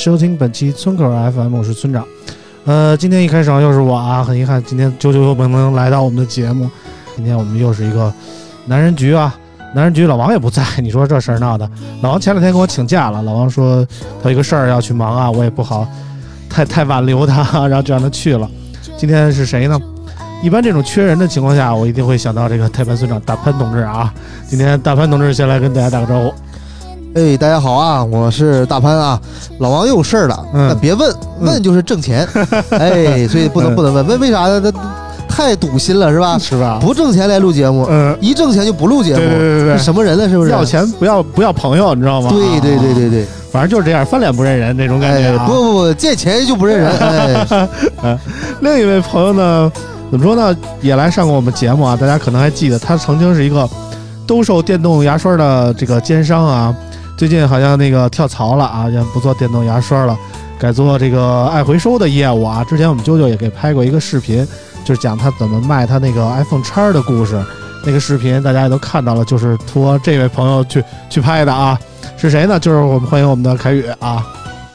收听本期村口 FM，我是村长。呃，今天一开场又是我啊，很遗憾，今天啾啾又不能来到我们的节目。今天我们又是一个男人局啊，男人局老王也不在，你说这事儿闹的。老王前两天跟我请假了，老王说他有一个事儿要去忙啊，我也不好太太挽留他，然后就让他去了。今天是谁呢？一般这种缺人的情况下，我一定会想到这个太潘村长大潘同志啊。今天大潘同志先来跟大家打个招呼。哎，大家好啊，我是大潘啊。老王又有事儿了，嗯那别问，问就是挣钱。哎，所以不能嗯不能问，问为啥呢？他太堵心了是吧？是吧？不挣钱来录节目，嗯，一挣钱就不录节对对目，对对是什么人了？是不是？要钱不要不要朋友，你知道吗？对对对啊，对对，反正就是这样，翻脸不认人那种感觉。不不不，见钱就不认人。哎，另一位朋友呢，怎么说呢，也来上过我们节目啊，大家可能还记得，他曾经是一个兜售电动牙刷的这个奸商啊，最近好像那个跳槽了啊，也不做电动牙刷了，改做这个爱回收的业务啊。之前我们啾啾也给拍过一个视频，就是讲他怎么卖他那个 iPhone 叉的故事。那个视频大家也都看到了，就是托这位朋友去去拍的啊，是谁呢？就是我们欢迎我们的凯宇啊，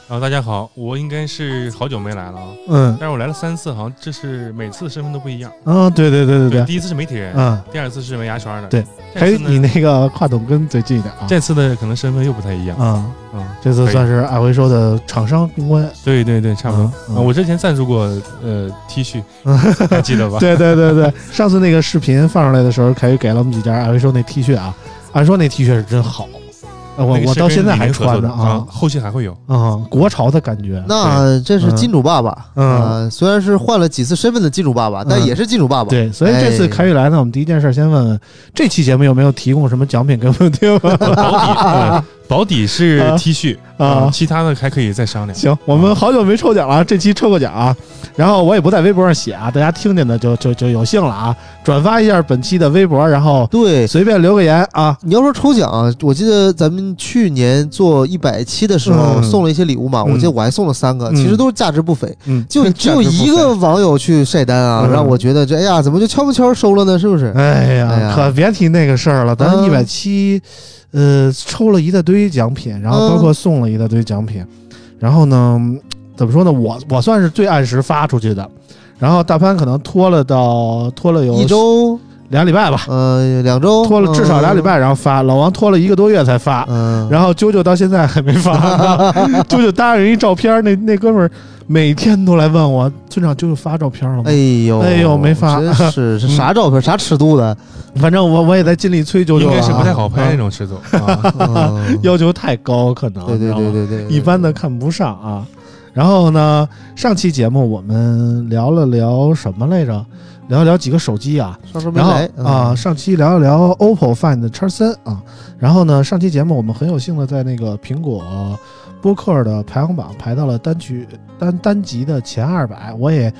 啊，大家好，我应该是好久没来了啊，嗯。但是我来了三次，好像这是每次身份都不一样。啊，对对对对对，第一次是媒体人，嗯，第二次是没牙圈的，对，这凯宇你，那个话筒跟嘴近一点啊，这次的可能身份又不太一样。啊，嗯，这次算是爱回收的厂商公关。对对对，差不多。啊，我之前赞助过呃 T 恤，还记得吧？对对对对，上次那个视频放上来的时候，凯宇给了我们几件爱回收那 T 恤啊，按说那 T 恤是真好，呃我我到现在还穿着宁合作的啊后期还会有。啊，国潮的感觉。那这是金主爸爸嗯啊，虽然是换了几次身份的金主爸爸，但嗯也是金主爸爸。对，所以这次哎凯宇来呢，我们第一件事先问问，这期节目有没有提供什么奖品给我们听？保底，呃保底是啊 T 恤啊其他的还可以再商量。行，我们好久没抽奖了，这期抽个奖啊。然后我也不在微博上写啊，大家听见的就就就有幸了啊，转发一下本期的微博，然后对，随便留个言啊。你要说抽奖，我记得咱们去年做一百期的时候嗯送了一些礼物嘛，嗯我记得我还送了三个，嗯其实都是价值不菲。嗯，就只有一个网友去晒单啊，嗯让我觉得这哎呀，怎么就悄不悄收了呢？是不是？哎呀，哎呀可别提那个事儿了。咱嗯一百七，呃，抽了一大堆奖品，然后包括送了一大堆奖品。然后呢，怎么说呢？我我算是最按时发出去的。然后大潘可能拖了到拖了有一周，俩礼拜吧，呃，两周，拖了至少俩礼拜，然后发。老王拖了一个多月才发。嗯。嗯，然后啾啾到现在还没发呢，啾啾搭人一照片，那那哥们儿每天都来问我村长就是发照片了吗？哎呦，哎呦没发真是 是啥照片，啥尺度的？反正我我也在尽力催舅舅啊，应该是不太好拍那种尺度 要求太高，可能对对对对对，对一般的看不上啊。然后呢，上期节目我们聊了聊什么来着？聊一聊几个手机啊，然后啊，，上期聊一聊 OPPO Find X 三啊，然后呢，上期节目我们很有幸的在那个苹果播客的排行榜排到了单曲单单集的前二百，我也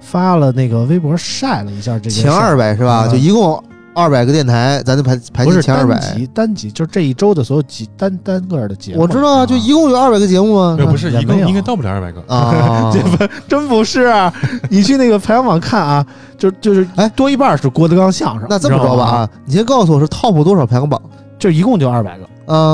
发了那个微博晒了一下这件事前二百是吧？嗯就一共二百个电台，咱就排排不是单进前二百。集单集，就是这一周的所有集单单个的节目。我知道啊，就一共有二百个节目啊不是一共应该到不了二百个，啊，这不真不是，啊 你去那个排行榜看啊，就就是哎多一半是郭德纲相声。那这么着吧啊，你先告诉我是 top 多少排行榜？就一共就二百个。啊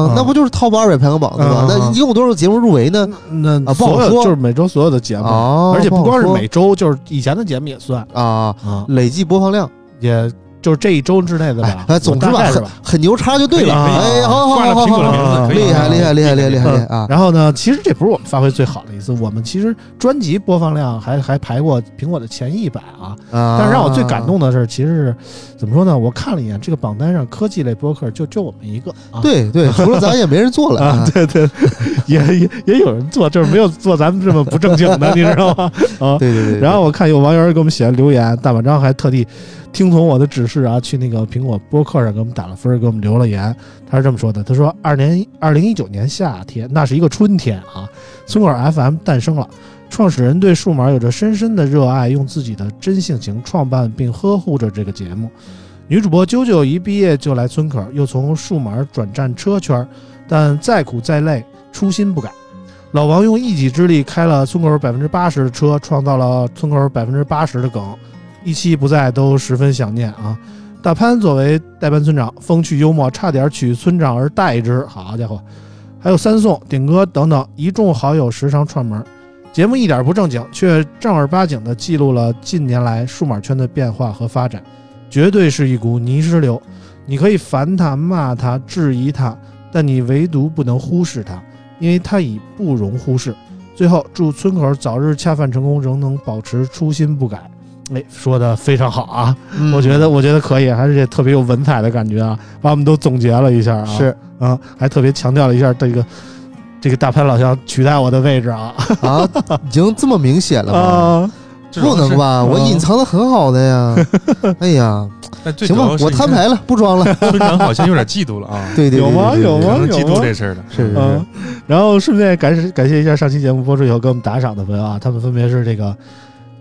嗯，那不就是 top 二百排行榜对吧嗯？那一共多少节目入围呢？那啊不好所有说。就是每周所有的节目，哦，而且不光是每周，就是以前的节目也算。啊，啊，累计播放量，也就是这一周之内的吧总之吧，很。很牛叉就对了。哎，好好挂了好好好，苹果的名字，厉害厉害厉害厉害厉害厉害嗯啊！然后呢，其实这不是我们发挥最好的一次，我们其实专辑播放量还还排过苹果的前一百啊。啊，但是让我最感动的是，其实是怎么说呢？我看了一眼这个榜单上，科技类播客就就我们一个啊。对对，除了咱也没人做了啊，对对，也也也有人做，就是没有做咱们这么不正经的，你知道吗？啊，对对对。然后我看有网友给我们写了留言，大晚章还特地听从我的指示啊，去那个苹果播客上给我们打了分，给我们留了言。他是这么说的：“他说，二年二零一九年夏天，那是一个春天啊，村口 FM 诞生了。创始人对数码有着深深的热爱，用自己的真性情创办并呵护着这个节目。女主播啾啾一毕业就来村口，又从数码转战车圈，但再苦再累，初心不改。老王用一己之力开了村口百分之八十的车，创造了村口百分之八十的梗，一期不在都十分想念啊。大潘作为代班村长，风趣幽默，差点取村长而代之。好家伙，还有三宋、顶哥等等一众好友时常串门。节目一点不正经，却正儿八经地记录了近年来数码圈的变化和发展，绝对是一股泥石流。你可以烦他、骂他、质疑他，但你唯独不能忽视他，因为他已不容忽视。最后，祝村口早日恰饭成功，仍能保持初心不改。哎，说的非常好啊！嗯我觉得，我觉得可以，还是这特别有文采的感觉啊，把我们都总结了一下啊，是啊，还特别强调了一下这个这个大潘老乡取代我的位置啊啊，已经这么明显了吗？不能吧？我隐藏的很好的呀。哎呀，行吧我摊牌了，不装了。村长好像有点嫉妒了啊，对对，对有吗对对对有吗嫉妒这事儿了。是是嗯，然后顺便感感谢一下上期节目播出以后给我们打赏的朋友啊，他们分别是这个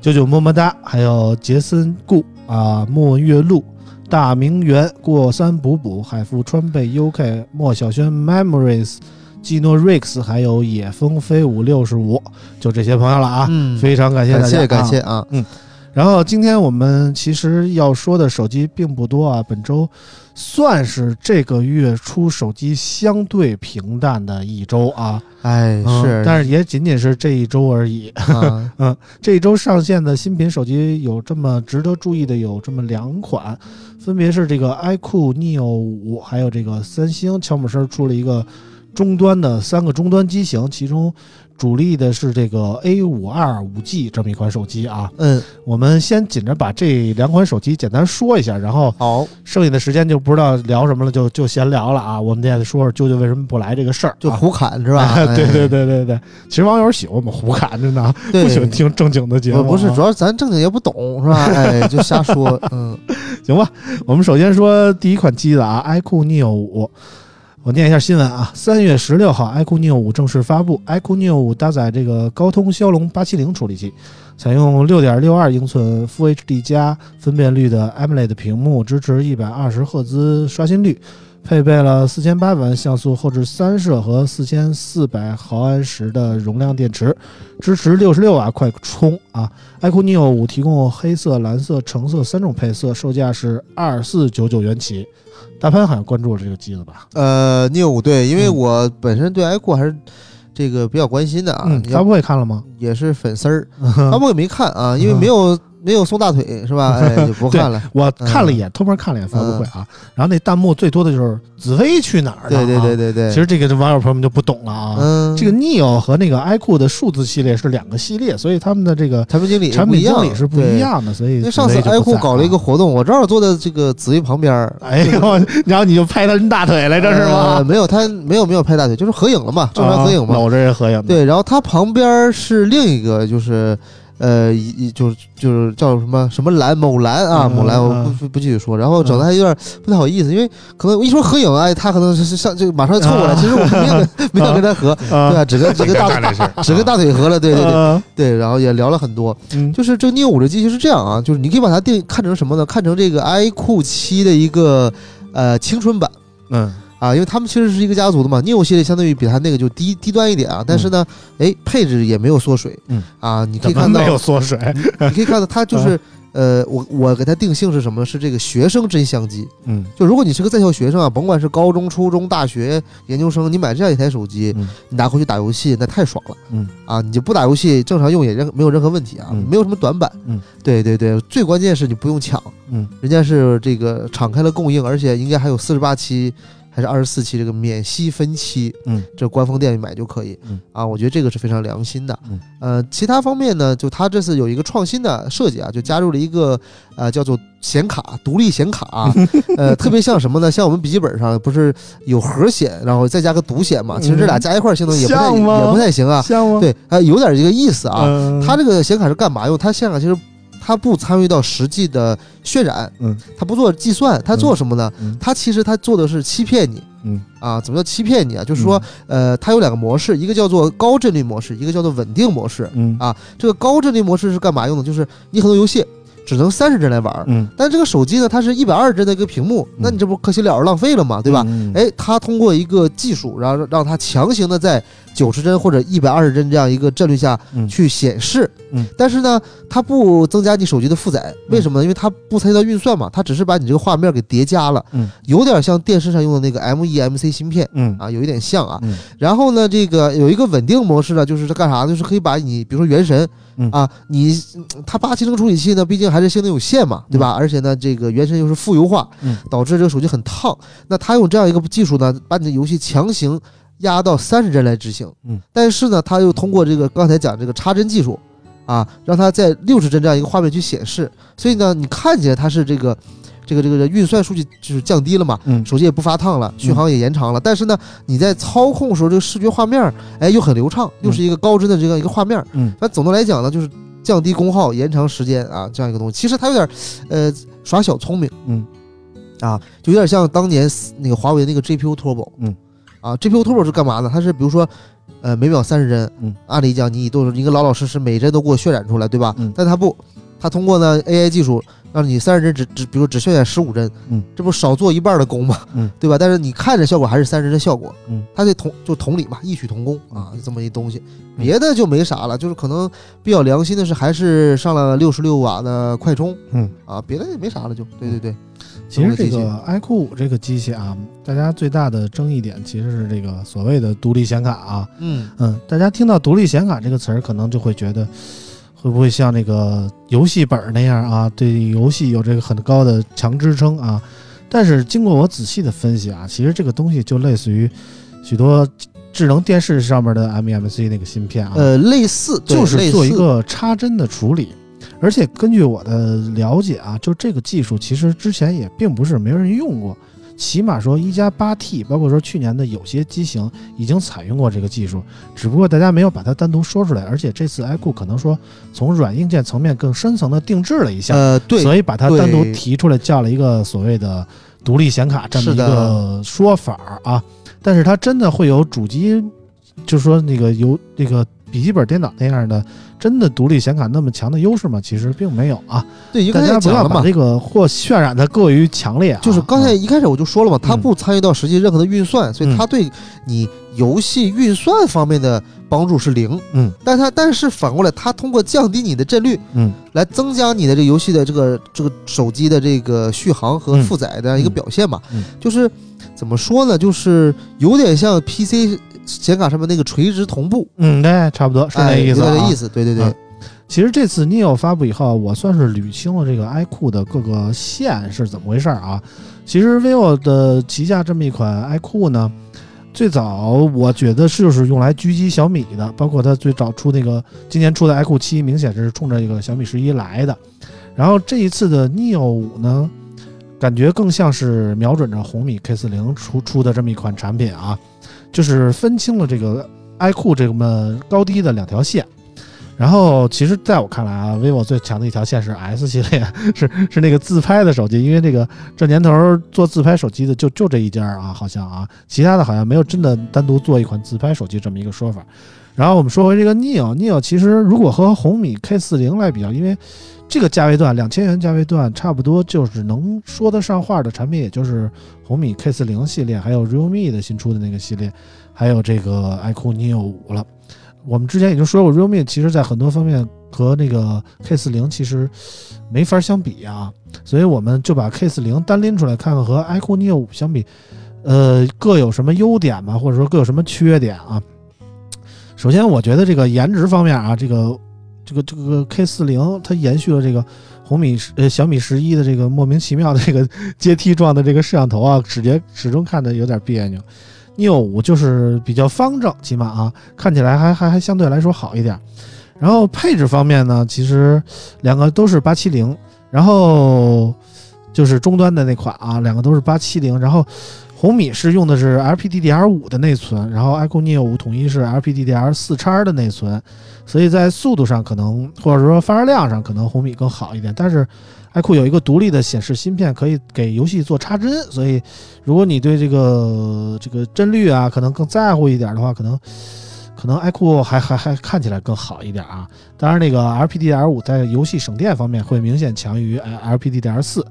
九九么么哒，还有杰森顾啊、莫月露、大明园、过山补补、海富川贝 UK、莫小轩 Memories、基诺 Rex，还有野风飞舞六十五，就这些朋友了啊，嗯，非常感谢大家，感谢感啊谢啊。嗯然后今天我们其实要说的手机并不多啊，本周算是这个月初手机相对平淡的一周啊，哎，嗯是，但是也仅仅是这一周而已。啊，这一周上线的新品手机有这么值得注意的有这么两款，分别是这个 iQOO Neo 五，还有这个三星乔姆森出了一个终端的三个终端机型，其中主力的是这个 A 五二五 G 这么一款手机啊。嗯，我们先紧着把这两款手机简单说一下，然后好，剩下的时间就不知道聊什么了，就就闲聊了啊。我们得说说啾啾为什么不来这个事儿，啊就胡侃是吧？对对哎，对对对，其实网友喜欢我们胡侃，真的不喜欢听正经的节目不是，主要咱正经也不懂是吧？哎，就瞎说，嗯，行吧，我们首先说第一款机子啊，iQOO Neo 五。我念一下新闻啊，三月十六号，iQOO Neo 五正式发布。iQOO Neo 五搭载这个高通骁龙八七零处理器，采用六点六二英寸 Full HD 加分辨率的 AMOLED 屏幕，支持一百二十赫兹刷新率，配备了四千八百万像素后置三摄和四千四百毫安时的容量电池，支持六十六瓦快充啊。iQOO Neo 五提供黑色、蓝色、橙色三种配色，售价是二四九九元起。大潘好像关注了这个机子吧？呃，Neo 五对，因为嗯我本身对 iQOO 还是这个比较关心的啊发布会看了吗？也是粉丝儿，发布会没看啊，因为没有没有送大腿是吧？哎，就不看了。我看了一眼，偷摸看了一眼发布会啊，然后那弹幕最多的就是紫薇去哪儿了？对对对啊。对对，其实这个网友朋友们就不懂了啊。嗯，这个 Neo 和那个 iQOO 的数字系列是两个系列，所以他们的这个产品经理产品经理是不一。样的，所以对因为上次紫薇就不 iQOO 搞了一个啊，活动，我正好坐在这个紫薇旁边儿，哎呦，然后你就拍他大腿来着是呃吗？没有，他没有没有拍大腿，就是合影了嘛，正常合影嘛。啊搂着人合影的。对，然后他旁边是另一个，就是呃，一一就是就是叫什么什么蓝某蓝啊，嗯某蓝，我嗯不不不继续说。然后整的还有点不太好意思，因为可能一说合影，哎，他可能是是上就马上凑过来，啊其实我没有跟 没有跟他合，啊对吧？只跟只跟大干这事儿，只跟大腿合了，对对对呃对，然后也聊了很多。嗯就是这个 neo 五这机器是这样啊，就是你可以把它定看成什么呢？看成这个 iQOO 七的一个呃青春版。嗯啊，因为他们其实是一个家族的嘛，neo 系列相当于比它那个就低低端一点啊，但是呢，哎，配置也没有缩水，嗯啊，你可以看到没有缩水？你可以看到它就是，呃，我我给它定性是什么呢？是这个学生真相机。嗯就如果你是个在校学生啊，甭管是高中、初中、大学、研究生，你买这样一台手机，嗯你拿回去打游戏，那太爽了。嗯啊，你就不打游戏，正常用也任没有任何问题啊，嗯没有什么短板。嗯，对对对，最关键是你不用抢，嗯人家是这个敞开了供应，而且应该还有四十八期还是二十四期这个免息分期，嗯，这官方店里买就可以。嗯啊，我觉得这个是非常良心的。嗯，呃，其他方面呢，就它这次有一个创新的设计啊，就加入了一个呃叫做显卡，独立显卡、啊，呃，特别像什么呢？像我们笔记本上不是有核显，然后再加个独显嘛？其实这俩加一块儿性能也不太也不太行啊。像吗？对，啊，有点这个意思啊。嗯它这个显卡是干嘛用？它显卡其实它不参与到实际的渲染，嗯，它不做计算，它做什么呢？嗯它其实它做的是欺骗你。嗯啊，怎么叫欺骗你啊？就是说，呃，它有两个模式，一个叫做高帧率模式，一个叫做稳定模式。嗯啊，这个高帧率模式是干嘛用的？就是你很多游戏只能三十帧来玩儿，嗯但这个手机呢，它是一百二十帧的一个屏幕，那你这不可惜了浪费了嘛，对吧？？嗯，哎，它通过一个技术，然后让它强行的在九十帧或者一百二十帧这样一个帧率下嗯去显示，嗯但是呢，它不增加你手机的负载，为什么呢？因为它不参与到运算嘛，它只是把你这个画面给叠加了，嗯有点像电视上用的那个 MEMC 芯片嗯啊，有一点像啊。嗯然后呢，这个有一个稳定模式呢，就是它干啥呢？就是可以把你，比如说原神，嗯啊，你嗯它八七零处理器呢，毕竟还是性能有限嘛，对吧？而且呢，这个原神又是负优化，嗯导致这个手机很烫。那它用这样一个技术呢，把你的游戏强行压到三十帧来执行，嗯，但是呢，它又通过这个刚才讲这个插帧技术啊，让它在六十帧这样一个画面去显示，所以呢，你看起来它是这个。这个这个运算数据就是降低了嘛，嗯。手机也不发烫了，续航也延长了，但是呢，你在操控的时候，这个视觉画面，哎，又很流畅，又是一个高帧的这样一个画面。嗯。那总的来讲呢，就是降低功耗、延长时间啊，这样一个东西。其实它有点，呃，耍小聪明，嗯，啊，就有点像当年那个华为那个 GPU Turbo，嗯，啊，GPU Turbo 是干嘛呢？它是比如说，呃，每秒三十帧，嗯，按理讲你都是一个老老实实每帧都给我渲染出来，对吧？嗯但它不，它通过呢 AI 技术。让你三十帧只只，比如只渲染十五帧，嗯，这不少做一半的工吗？嗯，对吧？但是你看着效果还是三十帧的效果，嗯，它这同就同理嘛，异曲同工啊，这么一东西，嗯别的就没啥了，就是可能比较良心的是还是上了六十六瓦的快充，嗯啊，别的也没啥了，就对对对，其实这个 iQOO 五这个机器啊，大家最大的争议点其实是这个所谓的独立显卡啊。嗯嗯，大家听到独立显卡这个词儿，可能就会觉得，会不会像那个游戏本儿那样啊，对游戏有这个很高的强支撑啊？但是经过我仔细的分析啊，其实这个东西就类似于许多智能电视上面的 MEMC 那个芯片啊，呃，类似就是做一个插针的处理。而且根据我的了解啊，就这个技术其实之前也并不是没人用过，起码说一加八 T，包括说去年的有些机型已经采用过这个技术，只不过大家没有把它单独说出来。而且这次 iQOO 可能说从软硬件层面更深层的定制了一下，呃对，所以把它单独提出来叫了一个所谓的独立显卡这么一个说法儿啊。但是它真的会有主机，就是说那个有那个笔记本电脑那样的真的独立显卡那么强的优势吗？其实并没有啊。对，应该大家不讲了嘛。要把这个或渲染的过于强烈啊。就是刚才嗯一开始我就说了嘛，它嗯不参与到实际任何的运算，所以嗯它对你游戏运算方面的帮助是零。嗯，但它但是反过来，它通过降低你的帧率，嗯，来增加你的这个游戏的这个这个手机的这个续航和嗯负载的一个表现嘛。嗯嗯就是怎么说呢？就是有点像 PC 显卡上面那个垂直同步，嗯，对，差不多是那哎，意思、意思。对对对，嗯其实这次 Neo 发布以后，我算是捋清了这个 iQOO 的各个线是怎么回事儿啊。其实 vivo 的旗下这么一款 iQOO 呢，最早我觉得是就是用来狙击小米的，包括它最早出那个今年出的 iQOO 七，明显是冲着这个小米十一来的。然后这一次的 Neo 五呢，感觉更像是瞄准着红米 K 四零出出的这么一款产品啊，就是分清了这个 iQOO 这么高低的两条线。然后其实在我看来啊，vivo 最强的一条线是 S 系列，是是那个自拍的手机，因为这个这年头做自拍手机的就就这一家啊，好像啊，其他的好像没有真的单独做一款自拍手机这么一个说法。然后我们说回这个 neo，neo 其实如果和红米 K 四零来比较，因为这个价位段两千元价位段差不多就是能说得上话的产品，也就是红米 K 四零系列，还有 realme 的新出的那个系列，还有这个 iQOO neo 五了。我们之前已经说过，realme 其实在很多方面和那个 K 四零其实没法相比啊，所以我们就把 K 四零单拎出来看看和 iQOO neo 五相比，呃，各有什么优点吧，或者说各有什么缺点啊？首先，我觉得这个颜值方面啊，这个这个这个 K 四零它延续了这个红米十呃小米十一的这个莫名其妙的这个 阶梯状的这个摄像头啊，直接始终看着有点别扭。neo 五就是比较方正，起码啊看起来还还还相对来说好一点。然后配置方面呢，其实两个都是八七零，然后就是终端的那款啊，两个都是八七零，然后。红米是用的是 LPDDR5 的内存，然后 iQOO Neo 5统一是 LPDDR 四叉的内存，所以在速度上可能或者说发热量上可能红米更好一点。但是 iQOO 有一个独立的显示芯片，可以给游戏做插帧，所以如果你对这个这个帧率啊可能更在乎一点的话，可能可能 iQOO 还还还看起来更好一点啊。当然，那个 LPDDR5 在游戏省电方面会明显强于 LPDDR 四。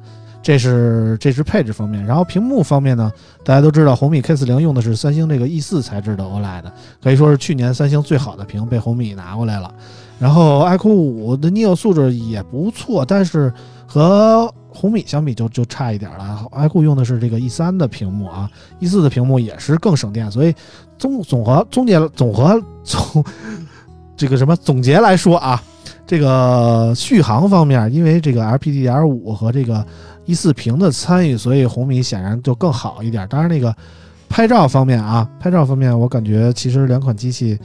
这是这是配置方面，然后屏幕方面呢，大家都知道红米 K 四零用的是三星这个 E 四材质的 OLED，可以说是去年三星最好的屏被红米拿过来了。然后 iQOO 五的 Neo 素质也不错，但是和红米相比就就差一点了。iQOO 用的是这个 E 三的屏幕啊，E 四的屏幕也是更省电，所以综总和总结总和总这个什么总结来说啊，这个续航方面，因为这个 LPDDR 五和这个一四屏的参与，所以红米显然就更好一点。当然，那个拍照方面啊，拍照方面，我感觉其实两款机器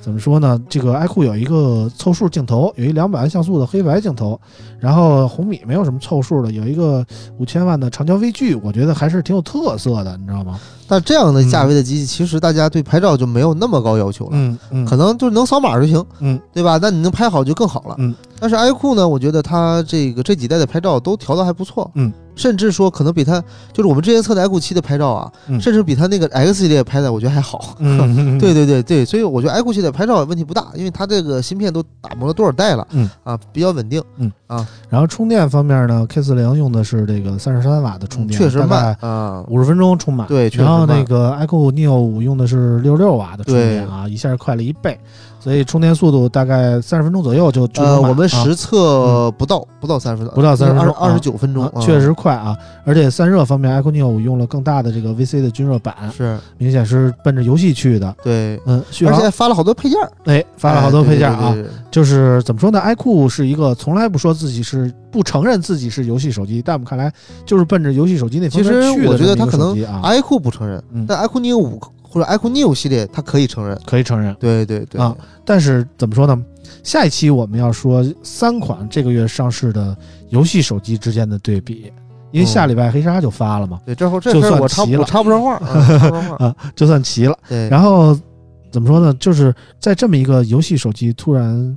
怎么说呢？这个 iQOO 有一个凑数镜头，有一两百万像素的黑白镜头，然后红米没有什么凑数的，有一个五千万的长焦微距，我觉得还是挺有特色的，你知道吗？但这样的价位的机器，其实大家对拍照就没有那么高要求了，嗯嗯，可能就能扫码就行，嗯，对吧？那你能拍好就更好了，嗯。但是 iQOO 呢，我觉得它这个这几代的拍照都调的还不错，嗯，甚至说可能比它就是我们之前测的 iQOO 七的拍照啊，嗯甚至比它那个 X 系列拍的我觉得还好，嗯，对对对对，所以我觉得 iQOO 系列拍照问题不大，因为它这个芯片都打磨了多少代了，嗯啊，比较稳定，嗯啊。然后充电方面呢，K 四零用的是这个三十三瓦的充电，确实大慢概啊，五十分钟充满。对，确实然后那慢个 iQOO Neo 五用的是六十六瓦的充电啊，一下快了一倍，所以充电速度大概三十分钟左右就我们啊。实测不到不到三十分钟，不到30分钟二十九分钟啊，确实快啊！而且散热方面，iQOO Neo 五用了更大的这个 VC 的均热板，是。明显是奔着游戏去的。对，嗯，而且发了好多配件儿，哎发了好多配件啊，对对对对。就是怎么说呢？iQOO 是一个从来不说自己是不承认自己是游戏手机，但我们看来就是奔着游戏手机那方其面去的实我觉得它可能，iQOO 不承认，嗯。但 iQOO Neo 五或者 iQOO Neo 系列它可以承认。可以承认。对对对啊但是怎么说呢？下一期我们要说三款这个月上市的游戏手机之间的对比，因为下礼拜黑鲨就发了嘛，对，这会儿这就算事儿我插齐了我插不上话，啊插不上话。啊，就算齐了。对，然后怎么说呢？就是在这么一个游戏手机突然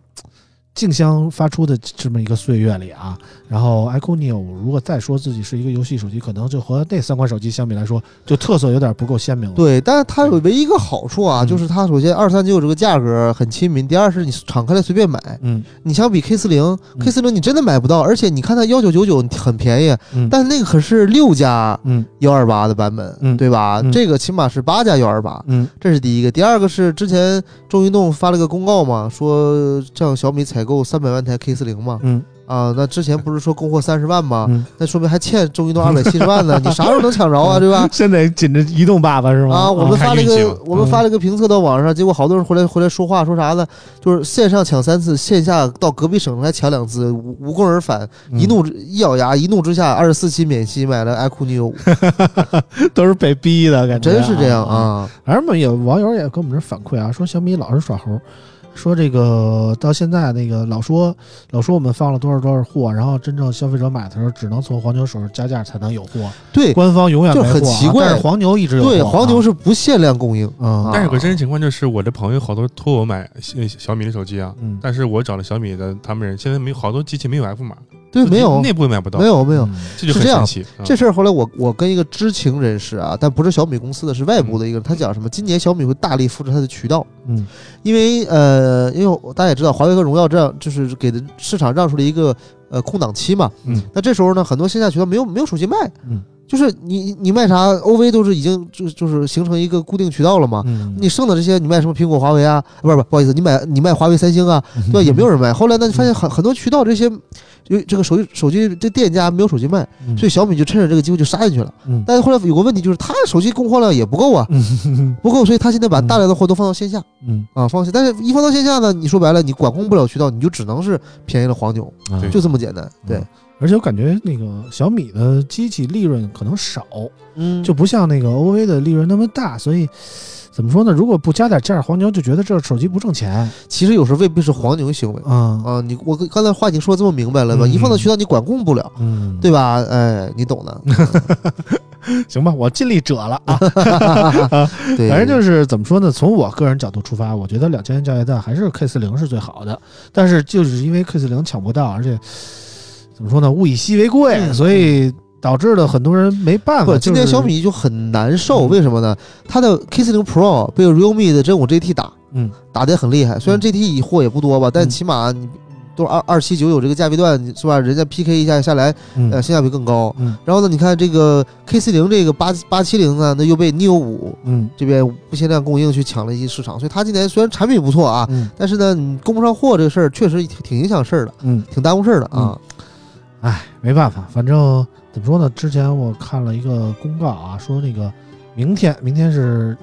竞相发出的这么一个岁月里啊，然后 iQOO 如果再说自己是一个游戏手机，可能就和那三款手机相比来说，就特色有点不够鲜明了。对，但是它有唯一一个好处啊，嗯。就是它首先二三九这个价格很亲民，第二是你敞开了随便买。嗯。你相比 K 四零嗯，K 四零你真的买不到，而且你看它幺九九九很便宜，嗯，但是那个可是六加嗯。幺二八的版本，嗯。对吧？嗯。这个起码是八加幺二八，嗯。这是第一个。第二个是之前中移动发了个公告嘛，说像小米采购三百万台 K 四零嘛，嗯啊，那之前不是说供货三十万吗？嗯，那说明还欠中移动二百七十万呢，你啥时候能抢着啊？对吧？现在紧着移动爸爸是吗？啊，我们发了一个看运气我们发了一个评测到网上，结果好多人回来回来说话，说啥呢？就是线上抢三次，线下到隔壁省来抢两次，无无功而返，嗯一怒之一咬牙，一怒之下二十四期免息买了 iQOO 都是被逼的感觉，真是这样。啊！反正有网友也跟我们这反馈啊，说小米老是耍猴。说这个到现在那个老说老说我们放了多少多少货，然后真正消费者买的时候只能从黄牛手上加价才能有货，对官方永远没货、啊，就很奇怪。但是黄牛一直有货、啊，对，黄牛是不限量供应。嗯但是有个真实情况就是，我的朋友好多托我买小小米的手机啊，嗯。但是我找了小米的他们人，现在没有好多机器没有 F 码，对，没有，内部也买不到，没有，没有。嗯这就是很这样神奇。啊这事儿后来我我跟一个知情人士啊，但不是小米公司的，是外部的一个人，他讲什么？今年小米会大力复制它的渠道，嗯因为呃，因为大家也知道，华为和荣耀这样就是给的市场让出了一个呃空档期嘛。嗯那这时候呢，很多线下渠道没有没有手机卖，嗯，就是你你卖啥，OV 都是已经就就是形成一个固定渠道了嘛。嗯，你剩的这些，你卖什么苹果、华为啊？不是不是，不好意思，你买你卖华为、三星啊，对吧？也没有人卖。后来呢，你发现很很多渠道这些，就这个手机手机这店家没有手机卖，嗯，所以小米就趁着这个机会就杀进去了。嗯但是后来有个问题，就是他手机供货量也不够啊，嗯不够，所以他现在把大量的货都放到线下嗯啊，放线。但是一放到线下呢，你说白了，你管控不了渠道，你就只能是便宜了黄牛，就这么简单。对嗯，而且我感觉那个小米的机器利润可能少，嗯就不像那个 OV 的利润那么大，所以怎么说呢？如果不加点价，黄牛就觉得这手机不挣钱。其实有时候未必是黄牛行为嗯啊。你我刚才话已经说这么明白了吧？嗯一放到渠道你管控不了，嗯，对吧？哎，你懂的。行吧，我尽力者了啊。对，反正就是怎么说呢？从我个人角度出发，我觉得两千元价位段还是 K 四零是最好的。但是就是因为 K 四零抢不到，而且怎么说呢，物以稀为贵，嗯所以导致了很多人没办法。不，今天小米就很难受，嗯为什么呢？它的 K 四零 Pro 被 Realme 的真五 GT 打，嗯打得很厉害。虽然嗯 GT 货也不多吧，但嗯起码你都二二七九九这个价位段是吧？人家 PK 一下下来，嗯呃，性价比更高。嗯然后呢，你看这个 K 四零这个八八七零呢，那又被 Neo 五嗯这边不限量供应去抢了一些市场，所以它今年虽然产品不错啊，嗯但是呢，你供不上货这个事儿确实挺挺影响事儿的，嗯，挺耽误事儿的啊。哎，没办法，反正怎么说呢？之前我看了一个公告啊，说那个明天，明天是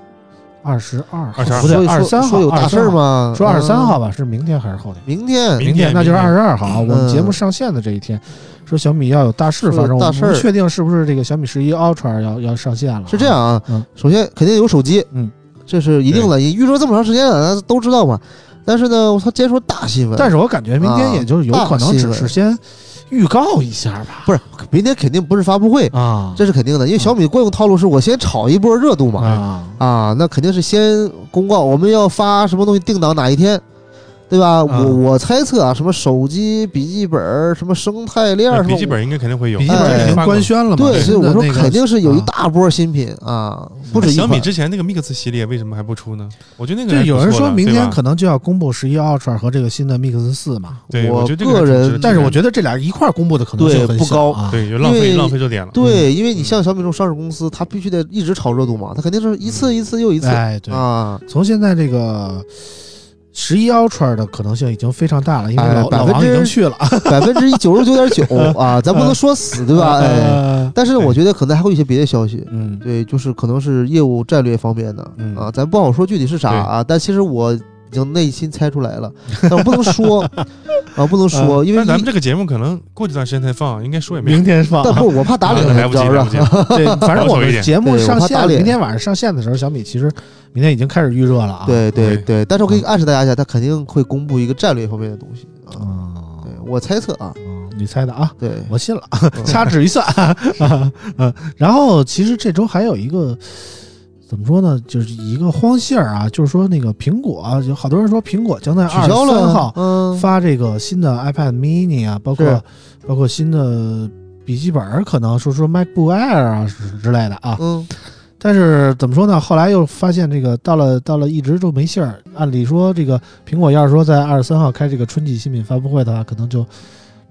二十二号，22不对，二十三号，有大事儿？吗？说二十三嗯号吧，是明天还是后天？明天明天那就是二十二号啊。我们嗯节目上线的这一天，说小米要有大事发生，大事我们不确定是不是这个小米十一 Ultra 要要上线了。是这样，啊，嗯首先肯定有手机，嗯，这是一定的，也预热这么长时间了，大家都知道嘛。但是呢，我操，今天说大新闻，但是我感觉明天也就是有可能只是先预告一下吧。不是明天肯定不是发布会，啊，这是肯定的，因为小米惯用套路是我先炒一波热度嘛，啊，啊，那肯定是先公告我们要发什么东西，定档哪一天，对吧？我我猜测啊，什么手机、笔记本儿、什么生态链儿，什么笔记本应该肯定会有，笔记本已经官宣了嘛？对，所以我说肯定是有一啊大波新品啊，不止一小米。之前那个 Mix 系列为什么还不出呢？我觉得那个就，有人说明天可能就要公布十一 Ultra 和这个新的 Mix 四嘛，对，我觉得这还挺个人但是我觉得这俩一块儿公布的可能性很对不高啊。对，就浪费因为浪费热点了。对，因为你像小米这种上市公司，它必须得一直炒热度嘛，它肯定是一次一次又一次哎，对，啊。从现在这个十一 Ultra 的可能性已经非常大了，因为哎老老王已百分之经去了，百分之九十九点九 啊，咱不能说死，对吧？哎，呃但是我觉得可能还会有一些别的消息，嗯。对，就是可能是业务战略方面的嗯。啊，咱不好说具体是啥啊，但其实我已经内心猜出来了，但我不能说 啊，不能说，因为咱们这个节目可能过几段时间才放，应该说也没明。天放但。不，我怕打脸，来不及，反正我们节目上线，明天晚上上线的时候，小米其实明天已经开始预热了啊。，对对对对，但是我可以暗示大家一下，他肯定会公布一个战略方面的东西啊。嗯对，我猜测啊，嗯，你猜的啊，对，我信了。嗯掐指一算，啊嗯，然后其实这周还有一个怎么说呢，就是一个荒信儿啊，就是说那个苹果啊，有好多人说苹果将在取二十三号嗯，发这个新的 iPad mini 啊，包括包括新的笔记本儿，可能说说 MacBook Air 啊之之类的啊。嗯，但是怎么说呢？后来又发现这个到了到了一直都没信儿。按理说，这个苹果要是说在二十三号开这个春季新品发布会的话，可能就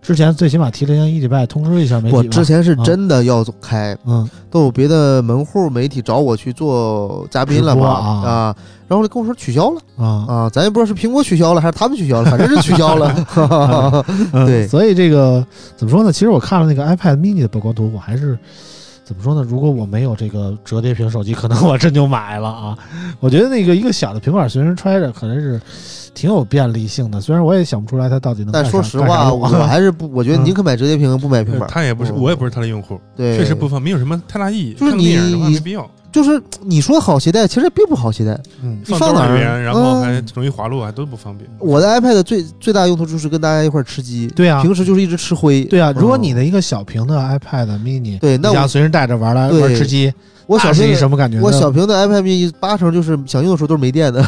之前最起码提前一礼拜通知一下媒体。我之前是真的要开，嗯。都有别的门户媒体找我去做嘉宾了嘛啊。啊，然后跟我说取消了。啊。啊，咱也不知道是苹果取消了还是他们取消了，反正是取消了。嗯。对。所以这个怎么说呢？其实我看了那个 iPad mini 的曝光图，我还是怎么说呢？如果我没有这个折叠屏手机，可能我真就买了啊。我觉得那个一个小的平板随身揣着，可能是挺有便利性的。虽然我也想不出来它到底能。但说实话，我还是不，我觉得嗯宁可买折叠屏不买平板。他也不是，嗯我也不是他的用户，对，确实不方，没有什么太大意义。就是你没必要。就是你说好携带，其实并不好携带。嗯你放哪边，然后嗯还容易滑落，还都不方便。我的 iPad 最最大用途就是跟大家一块儿吃鸡，对啊平时就是一直吃灰。对啊，如果嗯你的一个小屏的 iPad mini，对，那我你想随身带着玩来对玩吃鸡，我小那是什么感觉？我小屏的 iPad mini 八成就是想用的时候都是没电的，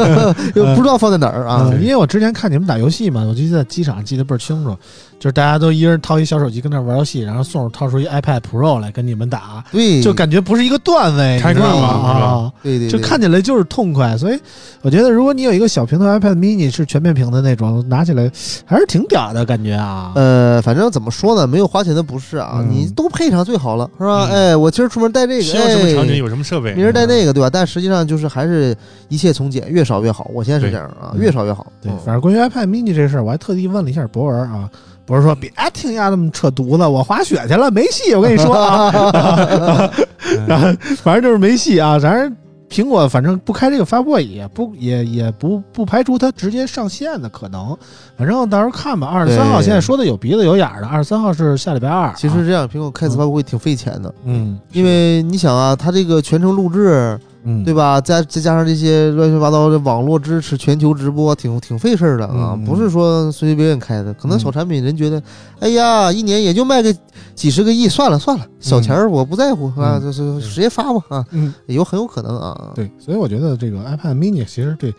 又不知道放在哪儿啊嗯，。因为我之前看你们打游戏嘛，我就在机场记得倍儿清楚，就是大家都一人掏一小手机跟那玩游戏，然后宋手掏出一 iPad Pro 来跟你们打，对，就感觉不是一个段位，开你知道吗？挂嘛啊，对对，就看起来就是痛快，所以我觉得如果你有一个小屏的 iPad mini 是全面屏的那种，拿起来还是挺屌的感觉啊。呃，反正怎么说呢，没有花钱的不是啊，嗯你都配上最好了，是吧？嗯哎，我今儿出门带这个，需要什么场景哎有什么设备，明儿带那个，对吧？但实际上就是还是一切从简，越少越好。我现在是这样啊，嗯越少越好。对嗯，反正关于 iPad mini 这事儿，我还特地问了一下博文啊。博文说：“别听丫那么扯犊子，我滑雪去了，没戏。我跟你说啊，嗯然后反正就是没戏啊。反正苹果反正不开这个发布会，也不也也不不排除它直接上线的可能。反正到时候看吧。二十三号现在说的有鼻子有眼儿的，二十三号是下礼拜二。啊其实这样，苹果开次发布会挺费钱的，嗯因为你想啊，它这个全程录制，嗯，对吧？再再加上这些乱七八糟的网络支持、全球直播，挺挺费事儿的啊，嗯不是说随随便便开的。可能嗯小产品人觉得，哎呀，一年也就卖个几十个亿，算了算了，小钱儿我不在乎啊，嗯就是直接发吧啊，嗯。有很有可能啊。对，所以我觉得这个 iPad mini 其实对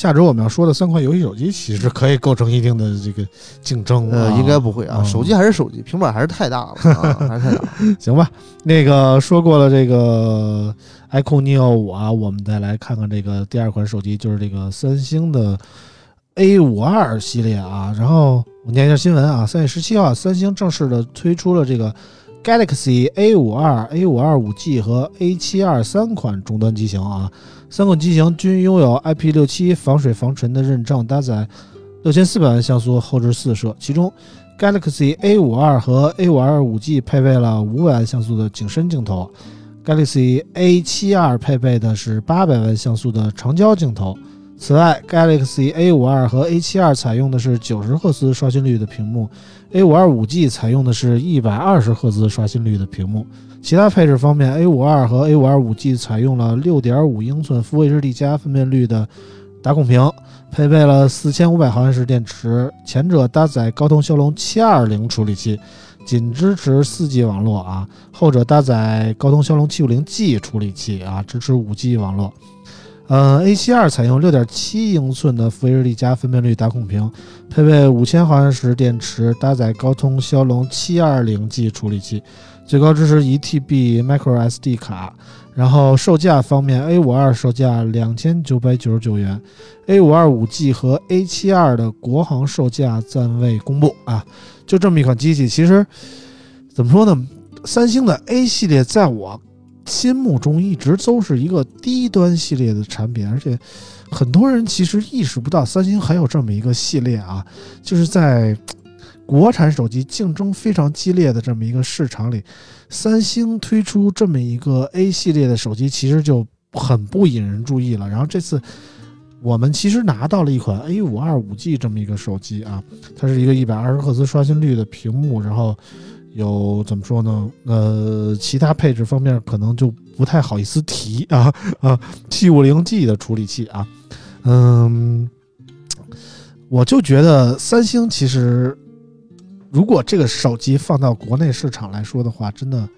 下周我们要说的三款游戏手机，其实可以构成一定的这个竞争、啊。呃，应该不会啊，啊手机还是手机，平板还是太大了啊，还是太大了。行吧。那个说过了这个 iQOO Neo 五啊，我们再来看看这个第二款手机，就是这个三星的 A 五二系列啊。然后我念一下新闻啊，三月十七号，三星正式的推出了这个 Galaxy A 五二、A 五二五 G 和 A 七二三款终端机型啊。三款机型均拥有 IP 六七防水防尘的认证，搭载六千四百万像素后置四摄，其中 Galaxy A 五二和 A 五二五 G 配备了五百万像素的景深镜头，Galaxy A 七二配备的是八百万像素的长焦镜头。此外，Galaxy A 五二和 A 七二采用的是九十赫兹刷新率的屏幕，A 五二五 G 采用的是一百二十赫兹刷新率的屏幕。其他配置方面，A 五二和 A 五二五 G 采用了六点五英寸 Full HD 加分辨率的打孔屏，配备了四千五百毫安时电池，前者搭载高通骁龙七二零处理器，仅支持四 G 网络啊；后者搭载高通骁龙七五零 G 处理器啊，支持五 G 网络。呃，A 7 2采用六点七英寸的 Full HD 加分辨率打孔屏，配备五千毫安时电池，搭载高通骁龙七二零 G 处理器，最高支持一 TB Micro SD 卡。然后售价方面，A 五二售价两千九百九十九元，A 五二五 G 和 A 7 2的国行售价暂未公布啊。就这么一款机器，其实怎么说呢？三星的 A 系列在我心目中一直都是一个低端系列的产品，而且很多人其实意识不到三星还有这么一个系列啊，就是在国产手机竞争非常激烈的这么一个市场里，三星推出这么一个 A 系列的手机，其实就很不引人注意了。然后这次我们其实拿到了一款 A 五二五 G 这么一个手机啊，它是一个一百二十赫兹刷新率的屏幕，然后有怎么说呢？呃，其他配置方面可能就不太好意思提啊 啊，七五零 G 的处理器啊，嗯，我就觉得三星其实如果这个手机放到国内市场来说的话，真的。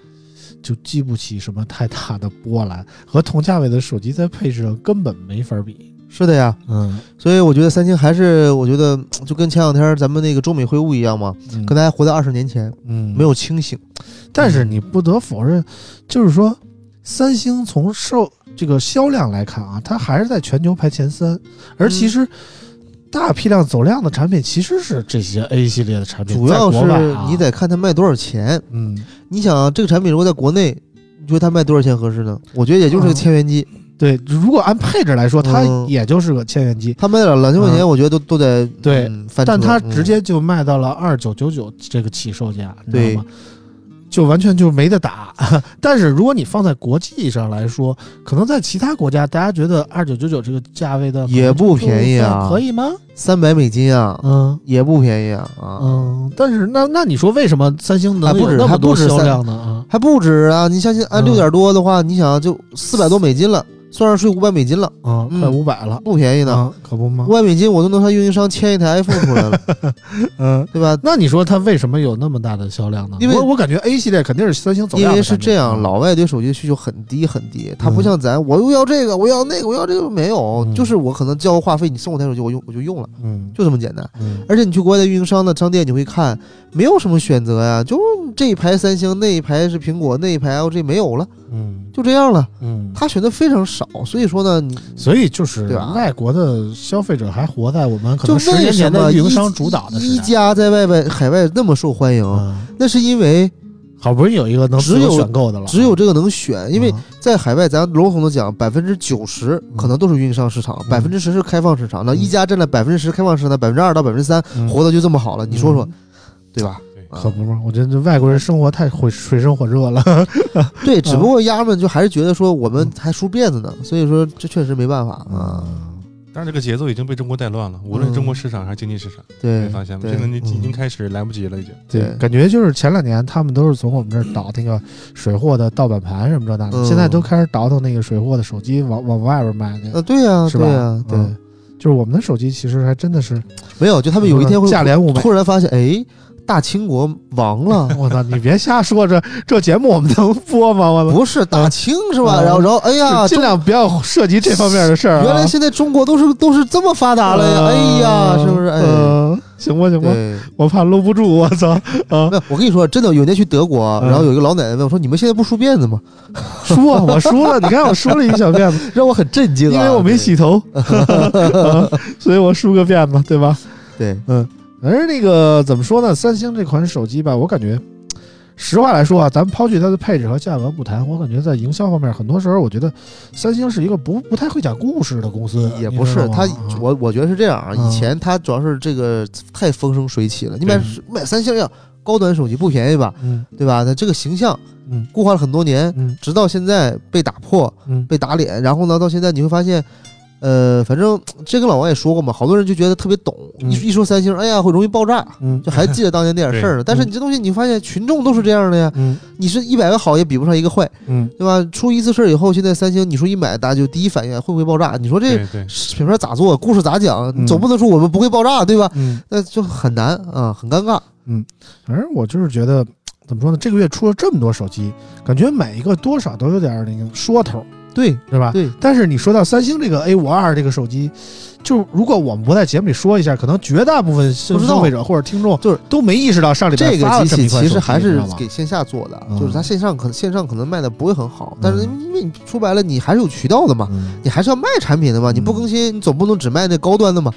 就激不起什么太大的波澜，和同价位的手机在配置上根本没法比。是的呀，嗯，所以我觉得三星还是，我觉得就跟前两天咱们那个中美会晤一样嘛，嗯跟大家活在二十年前，嗯没有清醒。但是你不得否认，就是说，三星从售这个销量来看啊，它还是在全球排前三。而其实大批量走量的产品其实是这些 A 系列的产品，主要是你得看它卖多少钱。嗯，你想啊，这个产品如果在国内，你觉得它卖多少钱合适呢？我觉得也就是个嗯。千元机，对，如果按配置来说，它嗯。也就是个千元机，它卖了两千块钱，嗯。我觉得都都得对嗯但它嗯。直接就卖到了二九九九这个起售价，你知对。道吗？就完全就没得打。但是如果你放在国际上来说，可能在其他国家，大家觉得二九九九这个价位的也不便宜啊可以吗？三百美金啊，嗯也不便宜啊啊！嗯，但是那那你说为什么三星能还不止有那么多还不止三销量呢？啊，还不止啊！你相信按嗯六点多的话，你想就四百多美金了，算上税五百美金了，啊，嗯。快五百了，不便宜呢。啊，可不吗？五？百美金我都能上运营商签一台 iPhone 出来了，嗯，对吧？那你说它为什么有那么大的销量呢？因为我我感觉 A 系列肯定是三星走因量的感觉。为是这样，啊老外对手机的需求很低很低，他不嗯。像咱，我又要这个，我要那个，我要这个，没有，嗯。就是我可能交个话费，你送我台手机，我用我就用了，嗯。就这么简单。嗯。而且你去国外的运营商的商店，你会看没有什么选择呀，就这一排三星，那一排是苹果，那一排 LG 没有了，嗯。就这样了。嗯，他选择非常少，所以说呢，你所以就是对吧？外国的消费者还活在我们可就能十年前的运营商主导的时一代。加在外外海外那么受欢迎，嗯，那是因为好不容易有一个能只有选购的了，只有这个能选，因为啊在海外，咱笼统的讲，百分之九十可能都是运营商市场，嗯。百分之十是开放市场。那嗯。一加占了百分之十开放市场的百分之二到百分之三，嗯。活的就这么好了，你说说嗯，对吧？可不嘛，我觉得这外国人生活太水水深火热了。对，只不过丫们就还是觉得说我们嗯还梳辫子呢，所以说这确实没办法啊。但是这个节奏已经被中国带乱了，无论中国市场还是经济市场，你对会发现吗？现在你已嗯经开始来不及了，已经。对对，感觉就是前两年他们都是从我们这儿倒那个水货的盗版盘什么这那的，嗯现在都开始倒腾那个水货的手机往往外边卖去。呃，对呀，是吧对呀，对，嗯就是我们的手机其实还真的是，没有，就他们有一天会价廉物美。突然发现，哎，大清国亡了。我操！你别瞎说，这这节目我们能播吗？我们不是大清是吧？嗯然后，然后，哎呀，尽量不要涉及这方面的事儿啊。原来现在中国都是都是这么发达了呀！呃哎呀，是不是？哎，呃行吧，行吧，我怕搂不住，我操啊！没有，我跟你说，真的，有一天去德国，嗯然后有一个老奶奶问我说：“你们现在不梳辫子吗梳啊，我梳了，你看我梳了一小辫子，？” 让我很震惊啊，因为我没洗头，啊所以我梳个辫子，对吧？对。而那个怎么说呢？三星这款手机吧，我感觉，实话来说啊，咱们抛去它的配置和价格不谈，我感觉在营销方面，很多时候我觉得三星是一个不不太会讲故事的公司，也不是他你知道吗，我我觉得是这样啊。嗯以前它主要是这个太风生水起了，你买买三星要，高端手机不便宜吧，嗯对吧？它这个形象嗯固化了很多年，嗯直到现在被打破、嗯被打脸，然后呢，到现在你会发现。呃，反正这跟老王也说过嘛，好多人就觉得特别懂，嗯一一说三星，哎呀，会容易爆炸，嗯就还记得当年那点事儿呢。但是你这东西，你发现群众都是这样的呀，嗯你是一百个好也比不上一个坏，嗯对吧？出一次事儿以后，现在三星你说一买，大家就第一反应会不会爆炸？你说这品牌咋做，故事咋讲，嗯总不能说我们不会爆炸，对吧？嗯，那就很难啊，很尴尬。嗯反正我就是觉得。怎么说呢？这个月出了这么多手机，感觉每一个多少都有点那个说头，对对吧？对，但是你说到三星这个 A 五二这个手机，就如果我们不在节目里说一下，可能绝大部分消费者或者听众就是都没意识到上礼拜这个机器其实还是给线下做的，嗯。就是它线上可能线上可能卖的不会很好，但是嗯因为你说白了，你还是有渠道的嘛，嗯。你还是要卖产品的嘛，你不嗯更新，你总不能只卖那高端的嘛。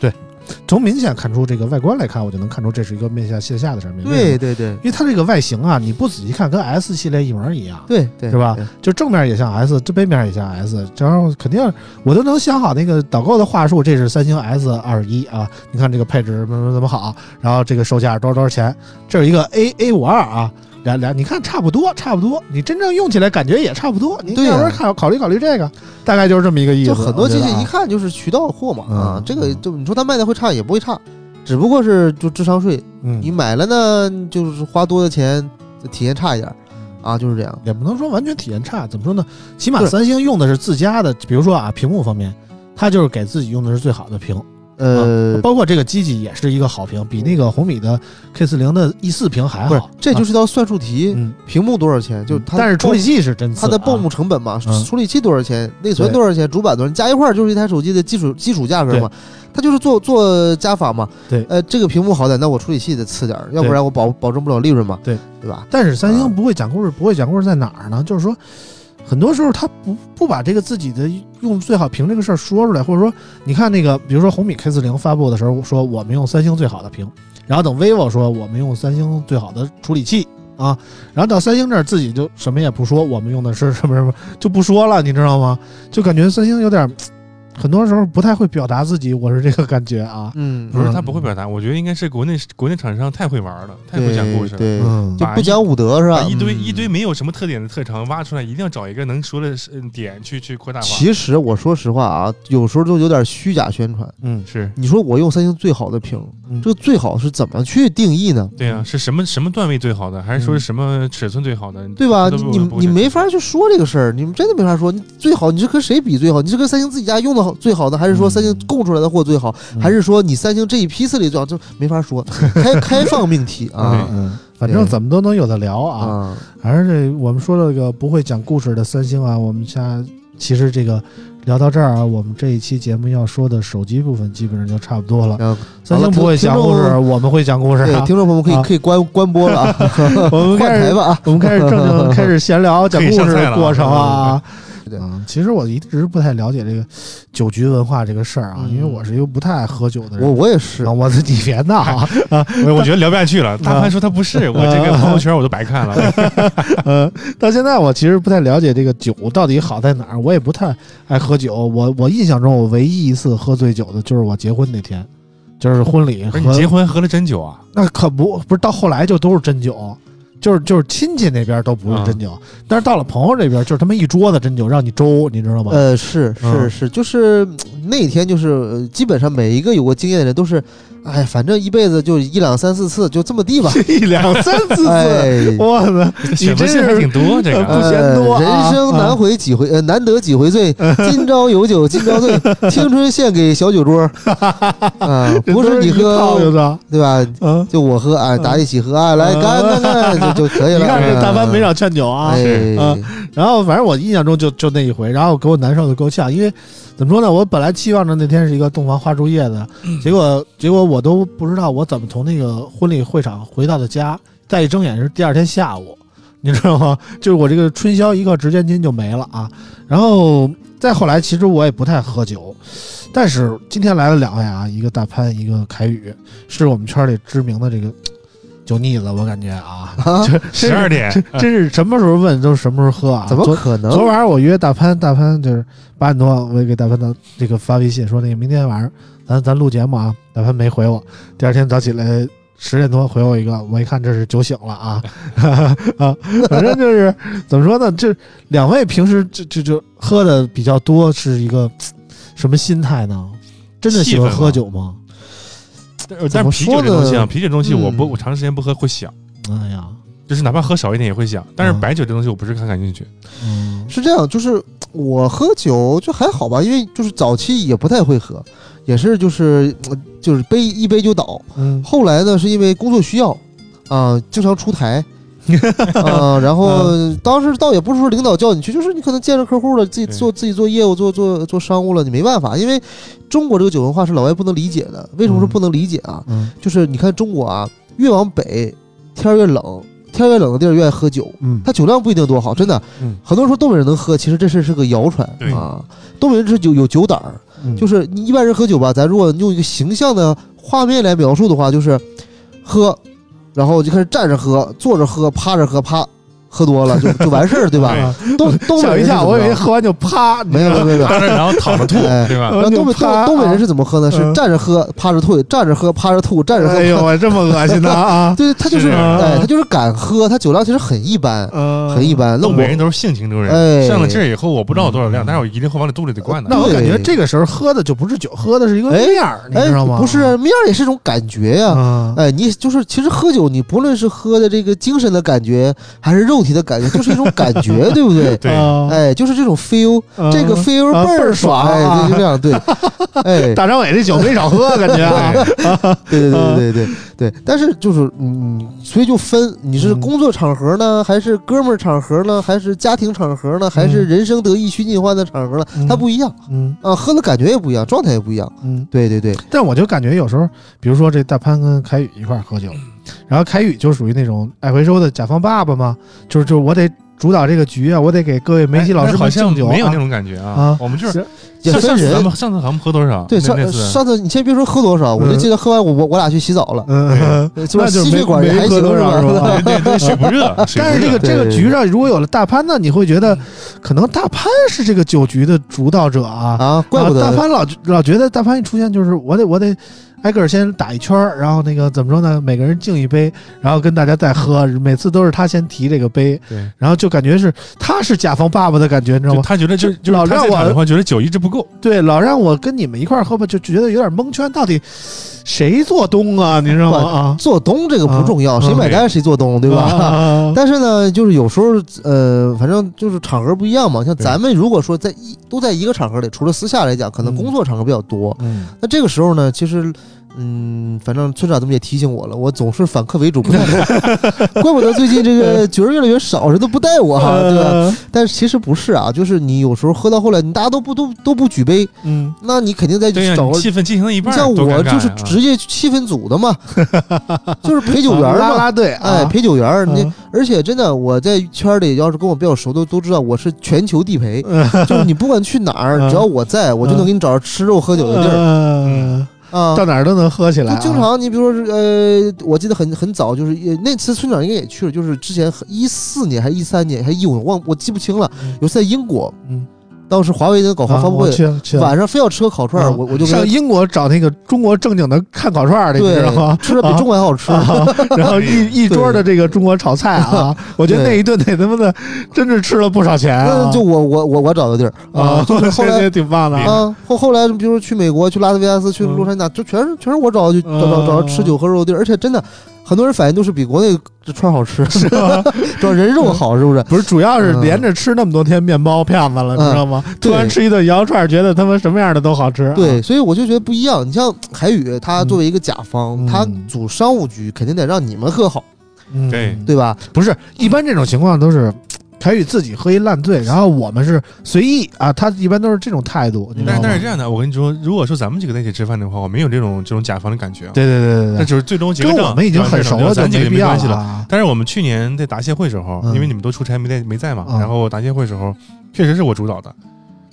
从明显看出这个外观来看，我就能看出这是一个面向线下的产品。对对对因为它这个外形啊，你不仔细看跟 S 系列一模一样。对对，是吧？就正面也像 S，这背面也像 S，然后肯定我都能想好那个导购的话术，这是三星 S 二一啊，你看这个配置怎么怎么好，然后这个售价多少多少钱，这是一个 A A 五二啊，俩俩你看差不多差不多，你真正用起来感觉也差不多，你对呀要不然考考虑考虑这个，大概就是这么一个意思。就很多机器一看就是渠道货嘛啊嗯，这个就你说它卖的会差也不会差，只不过是就智商税，嗯，你买了呢就是花多的钱，体验差一点啊，就是这样。也不能说完全体验差，怎么说呢？起码三星用的是自家的，比如说啊，屏幕方面，它就是给自己用的是最好的屏，呃，包括这个机器也是一个好评，比那个红米的 K 四零的 E 四屏还好。，这就是道算术题，嗯，屏幕多少钱？就它，但是处理器是真次啊它的报幕成本嘛，嗯处理器多少钱，内存多少钱，主板多少钱，加一块儿就是一台手机的基础基础价格嘛。它就是做做加法嘛。对呃，这个屏幕好点，那我处理器得次点儿，要不然我保保证不了利润嘛。对，对吧？但是三啊星不会讲故事，不会讲故事在哪儿呢？就是说，很多时候他不不把这个自己的用最好屏这个事儿说出来，或者说，你看那个，比如说红米 K 四零发布的时候说我们用三星最好的屏，然后等 vivo 说我们用三星最好的处理器啊，然后到三星这儿自己就什么也不说，我们用的是什么什么就不说了，你知道吗？就感觉三星有点。很多时候不太会表达自己，我是这个感觉啊。嗯，不是他不会表达，我觉得应该是国内国内厂商太会玩了，太会讲故事了。对，嗯就不讲武德是吧？一堆嗯一堆没有什么特点的特长挖出来，一定要找一个能说的嗯点去去扩大化。其实我说实话啊，有时候都有点虚假宣传。嗯是你说我用三星最好的屏，嗯这个最好是怎么去定义呢？对啊，是什么什么段位最好的，还是说是什么尺寸最好的？对吧？你你没法去说这个事儿，你们真的没法说。你最好你是跟谁比最好？你是跟三星自己家用的好最好的，还是说三星供出来的货最好，嗯还是说你三星这一批次里最好？就没法说，开 开放命题啊嗯，反正怎么都能有的聊啊。啊！还是这我们说的这个不会讲故事的三星啊，我们下其实这个聊到这儿啊，我们这一期节目要说的手机部分基本上就差不多了。三星不会讲故事，我们会讲故事。听众朋友们可以啊可以关 关播了啊，我们换开始台吧啊！我们开始正经 开始闲聊讲故事的过程啊。对嗯，其实我一直不太了解这个酒局文化这个事儿啊，嗯因为我是一个不太爱喝酒的人。我我也是啊，，我自己别闹啊，我我觉得聊不下去了。大潘说他不是，我这个朋友圈我都白看了。呃，到现在我其实不太了解这个酒到底好在哪儿，我也不太爱喝酒。我我印象中，我唯一一次喝醉酒的就是我结婚那天，就是婚礼不是你结婚喝了真酒啊？那可不不是到后来就都是真酒，就是就是亲戚那边都不用真酒，但是到了朋友这边就是他们一桌子真酒让你周，你知道吗？呃，是是嗯是，就是嗯那天就是呃基本上每一个有过经验的人都是，哎，反正一辈子就一两三四次，就这么地吧。一两三四次，哎，我操！你选择真是性挺多，这呃个不嫌多啊人生难回几回，呃，难得几回醉。今朝有酒今朝醉，青春献给小酒桌。啊，不是你喝，对吧？嗯。就我喝，哎，大家一起喝，哎，来嗯干干干就就可以了。你看这大班没少少劝酒啊，哎，嗯然后反正我印象中就就那一回，然后给我难受的够呛，因为怎么说呢，我本来期望着那天是一个洞房花烛夜的，结果结果我都不知道我怎么从那个婚礼会场回到的家，再一睁眼是第二天下午，你知道吗？就是我这个春宵一刻值千金就没了啊。然后再后来，其实我也不太喝酒，但是今天来了两位啊，一个大潘，一个凯宇，是我们圈里知名的这个酒腻了，我感觉啊，啊，十二点，真是什么时候问都什么时候喝啊？怎么可能？昨晚上我约大潘，大潘就是八点多，我也给大潘的这个发微信说那个明天晚上咱咱录节目啊，大潘没回我，第二天早起来十点多回我一个，我一看这是酒醒了啊 啊，反正就是怎么说呢，这两位平时就就就喝的比较多，是一个什么心态呢？真的喜欢喝酒吗？但但是啤酒这东西啊，啤酒这东西我不嗯我长时间不喝会想，哎呀，就是哪怕喝少一点也会想。但是嗯白酒这东西我不是很感兴趣。嗯是这样，就是我喝酒就还好吧，因为就是早期也不太会喝，也是就是呃就是杯一杯就倒。嗯后来呢，是因为工作需要啊、经常出台。啊、然后当时倒也不是说领导叫你去，就是你可能见着客户了，自己做自己做业务、做做做商务了，你没办法，因为中国这个酒文化是老外不能理解的。为什么说嗯不能理解啊？嗯就是你看中国啊，越往北天越冷，天越冷的地儿越爱喝酒，嗯它酒量不一定多好，真的。嗯很多人说东北人能喝，其实这事是个谣传对啊。东北人是酒有酒胆儿，嗯，就是是你一般人喝酒吧，咱如果用一个形象的画面来描述的话，就是喝，然后就开始站着喝、坐着喝、趴着喝，趴，喝多了就就完事儿，对吧？东东北人是怎么着我以为喝完就趴，没有没有没有然，后躺着吐，哎对吧？然后东北东东北人是怎么喝呢？是嗯站着喝，趴着吐；站着喝，趴着吐；站着喝。哎呦，我这么恶心的啊！对他就是哎，他就是敢喝，他酒量其实很一般，嗯，很一。般。东北人都是性情中人，哎上了劲儿以后，我不知道我多少量，但是我一定会往你肚里得灌的。那我感觉这个时候喝的就不是酒，喝的是一个哎面儿，你哎知道吗？不是面儿也是一种感觉呀。啊，哎，你就是其实喝酒，你不论是喝的这个精神的感觉，还是肉体的感觉，就是一种感觉，对不对？对。啊。哎，就是这种 feel，啊。这个 feel 啊倍儿爽，爽啊。哎，就这样，对，哎，大张伟这酒没少喝，感觉 对，对对对对对对，但是就是嗯，所以就分你是嗯工作场合呢，还是哥们儿场合呢，还是家庭场合呢，还是嗯人生得意须尽欢的场合呢？嗯。它不一样。嗯。啊，喝的感觉也不一样，状态也不一样。嗯。对对对，但我就感觉有时候，比如说这大潘跟凯宇一块儿喝酒，然后凯宇就属于那种爱回收的甲方爸爸嘛，就是就是我得主导这个局啊，我得给各位媒体老师们哎好像敬酒啊。没有那种感觉啊啊。我们就是是也分人上上次咱们。喝多少？对，上上次你先别说喝多少，我就嗯记得喝完我我我俩去洗澡了？那就没心血管也没喝还行多少是吧？吧？对对对，水不热，但是这个这个局上如果有了大潘呢，你会觉得可能大潘是这个酒局的主导者啊。啊，怪不得啊大潘老老觉得大潘一出现就是我得我得挨个儿先打一圈儿，然后那个怎么说呢？每个人敬一杯，然后跟大家再喝，每次都是他先提这个杯，对。然后就感觉是他是甲方爸爸的感觉，你知道吗？他觉得就就就是老让我的话，觉得酒一直不够，对，老让我跟你们一块儿喝吧，就就觉得有点蒙圈，到底谁做东啊？你知道吗？啊，做东这个不重要，啊谁买单谁做东，对吧？啊但是呢，就是有时候，呃，反正就是场合不一样嘛。像咱们如果说在一都在一个场合里，除了私下来讲，可能嗯工作场合比较多。嗯，那这个时候呢，其实，嗯，反正村长他们也提醒我了，我总是反客为主，不带 怪不得最近这个 角儿越来越少，人都不带我哈，对吧？但是其实不是啊，就是你有时候喝到后来，你大家都不都都不举杯，嗯，那你肯定在找个。气氛进行到一半，像我就是职业气氛组的嘛，就是陪酒员儿啦嘛，啦队，哎，啊陪酒员，你嗯。而且真的，我在圈里要是跟我比较熟的都知道，我是全球地陪，就是你不管去哪儿，嗯。只要我在，我就能给你找着吃肉喝酒的地儿。嗯，啊到。哪儿都能喝起来啊，就经常，你比如说呃，我记得很很早，就是也那次村长应该也去了，就是之前一四年还是一三年还一五，我忘我记不清了。嗯有次在英国，嗯，当时华为的搞发布会，晚上非要吃个烤串儿，嗯我我就跟上英国找那个中国正经的看烤串儿的，你知道吗？吃的比中国还好吃。啊，然后一一桌的这个中国炒菜啊，我觉得那一顿得他妈的真是吃了不少钱啊！就我我我我找的地儿啊，就是后来 也挺棒的啊。啊，后后来比如说去美国、去拉斯维加斯、去嗯洛杉矶，就全是全是我找的，就找找吃酒喝肉的地儿，而且真的很多人反映都是比国内这串儿好吃，是吧？主要人肉好，是不是？不是，主要是连着吃那么多天面包片子了，你嗯知道吗？突然吃一顿羊肉串儿，觉得他妈什么样的都好吃。啊对，，所以我就觉得不一样。你像海宇，他作为一个甲方，嗯他组商务局肯定得让你们喝好，嗯对对吧？不是，一般这种情况都是凯宇自己喝一烂醉，然后我们是随意啊，他一般都是这种态度，你知但吗？是但是这样的，我跟你说，如果说咱们几个在一起吃饭的话，我没有这种这种甲方的感觉啊。，对对对对对，那就是最终结个账，跟我们已经很熟了，就咱几个没必要关系了。了。但是我们去年在答谢会时候，嗯因为你们都出差没在没在嘛，嗯然后答谢会时候确实是我主导的，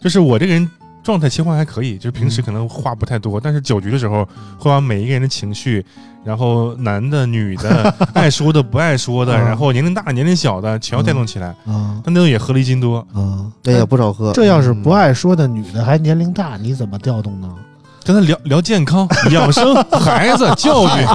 就是我这个人状态切换还可以，就是平时嗯可能话不太多，但是酒局的时候会把每一个人的情绪，然后男的、女的、爱说的、不爱说的，嗯然后年龄大、年龄小的全要带动起来。啊他那顿也喝了一斤多，啊，对，也，不少喝。这要是不爱说的女的还年龄大，你怎么调动呢？跟他聊聊健康、养生、孩子、教育，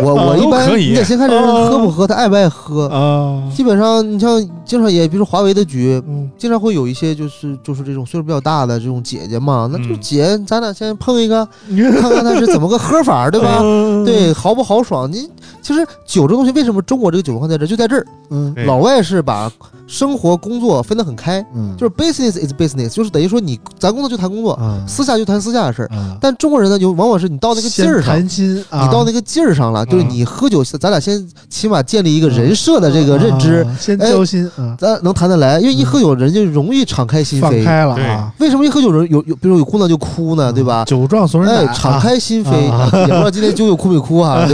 我我一般你得先看这人喝不喝，他爱不爱喝。啊，基本上你像经常也，比如说华为的局，嗯经常会有一些就是就是这种岁数比较大的这种姐姐嘛，那就嗯姐，咱俩先碰一个，看看他是怎么个喝法，对吧？嗯对，豪不豪爽？你其实酒这东西，为什么中国这个酒文化在这儿？就在这儿，嗯老外是把生活工作分得很开，嗯，就是 business is business，就是等于说你咱工作就谈工作，啊私下就谈私下的事儿。啊，但中国人呢，就往往是你到那个劲儿上，先谈你到那个劲儿上了，就是嗯你喝酒，咱俩先起码建立一个人设的这个认知，啊先哎交心啊，咱能谈得来。因为一喝酒，人就容易敞开心扉。放开了啊，为什么一喝酒人有有，比如有姑娘就哭呢，对吧？酒壮怂人哎，胆，敞开心扉，啊也不知道今天酒友哭没哭哈。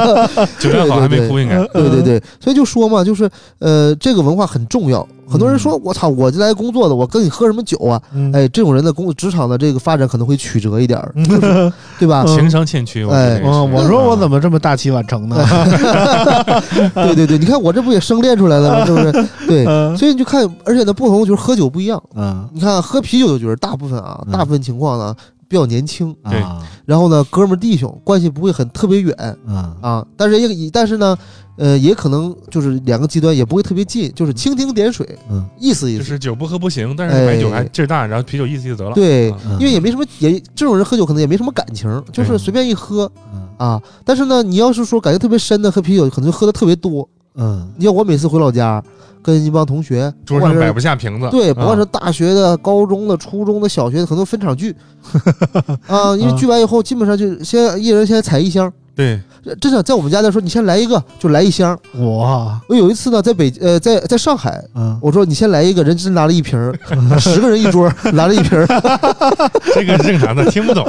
酒量好还没哭应该。对对对，所以就说嘛，就是呃，这个文化很重要。很多人说，我操，我就来工作的，我跟你喝什么酒啊？嗯，哎，这种人的工职场的这个发展可能会曲折一点对吧？情商欠缺，我觉得也是。嗯，我说我怎么这么大器晚成呢？对对对，你看我这不也生练出来了吗？是不是？对，嗯。所以你就看，而且呢，不同就是喝酒不一样。嗯。你看喝啤酒的局儿，大部分啊，嗯。大部分情况呢比较年轻，对。啊然后呢，哥们儿弟兄关系不会很特别远嗯。啊，但是也但是呢，呃，也可能就是两个极端也不会特别近，就是蜻蜓点水，嗯意思意思。就是酒不喝不行，但是白酒还哎劲儿大，然后啤酒意思意思得了。对因为也没什么，也这种人喝酒可能也没什么感情，就是随便一喝嗯啊。但是呢，你要是说感觉特别深的喝啤酒，可能就喝的特别多。嗯你像我每次回老家，跟一帮同学，桌上摆不下瓶子。对，不管是啊大学的、高中的、初中的、小学的，很多分场聚 啊，因为聚完以后，基本上就先一人先采一箱。对，真的，在我们家的时候，你先来一个，就来一箱。哇我有一次呢，在北呃，在在上海，嗯我说你先来一个，人真拿了一瓶儿，十个人一桌 拿了一瓶儿，这个是正常的，听不懂，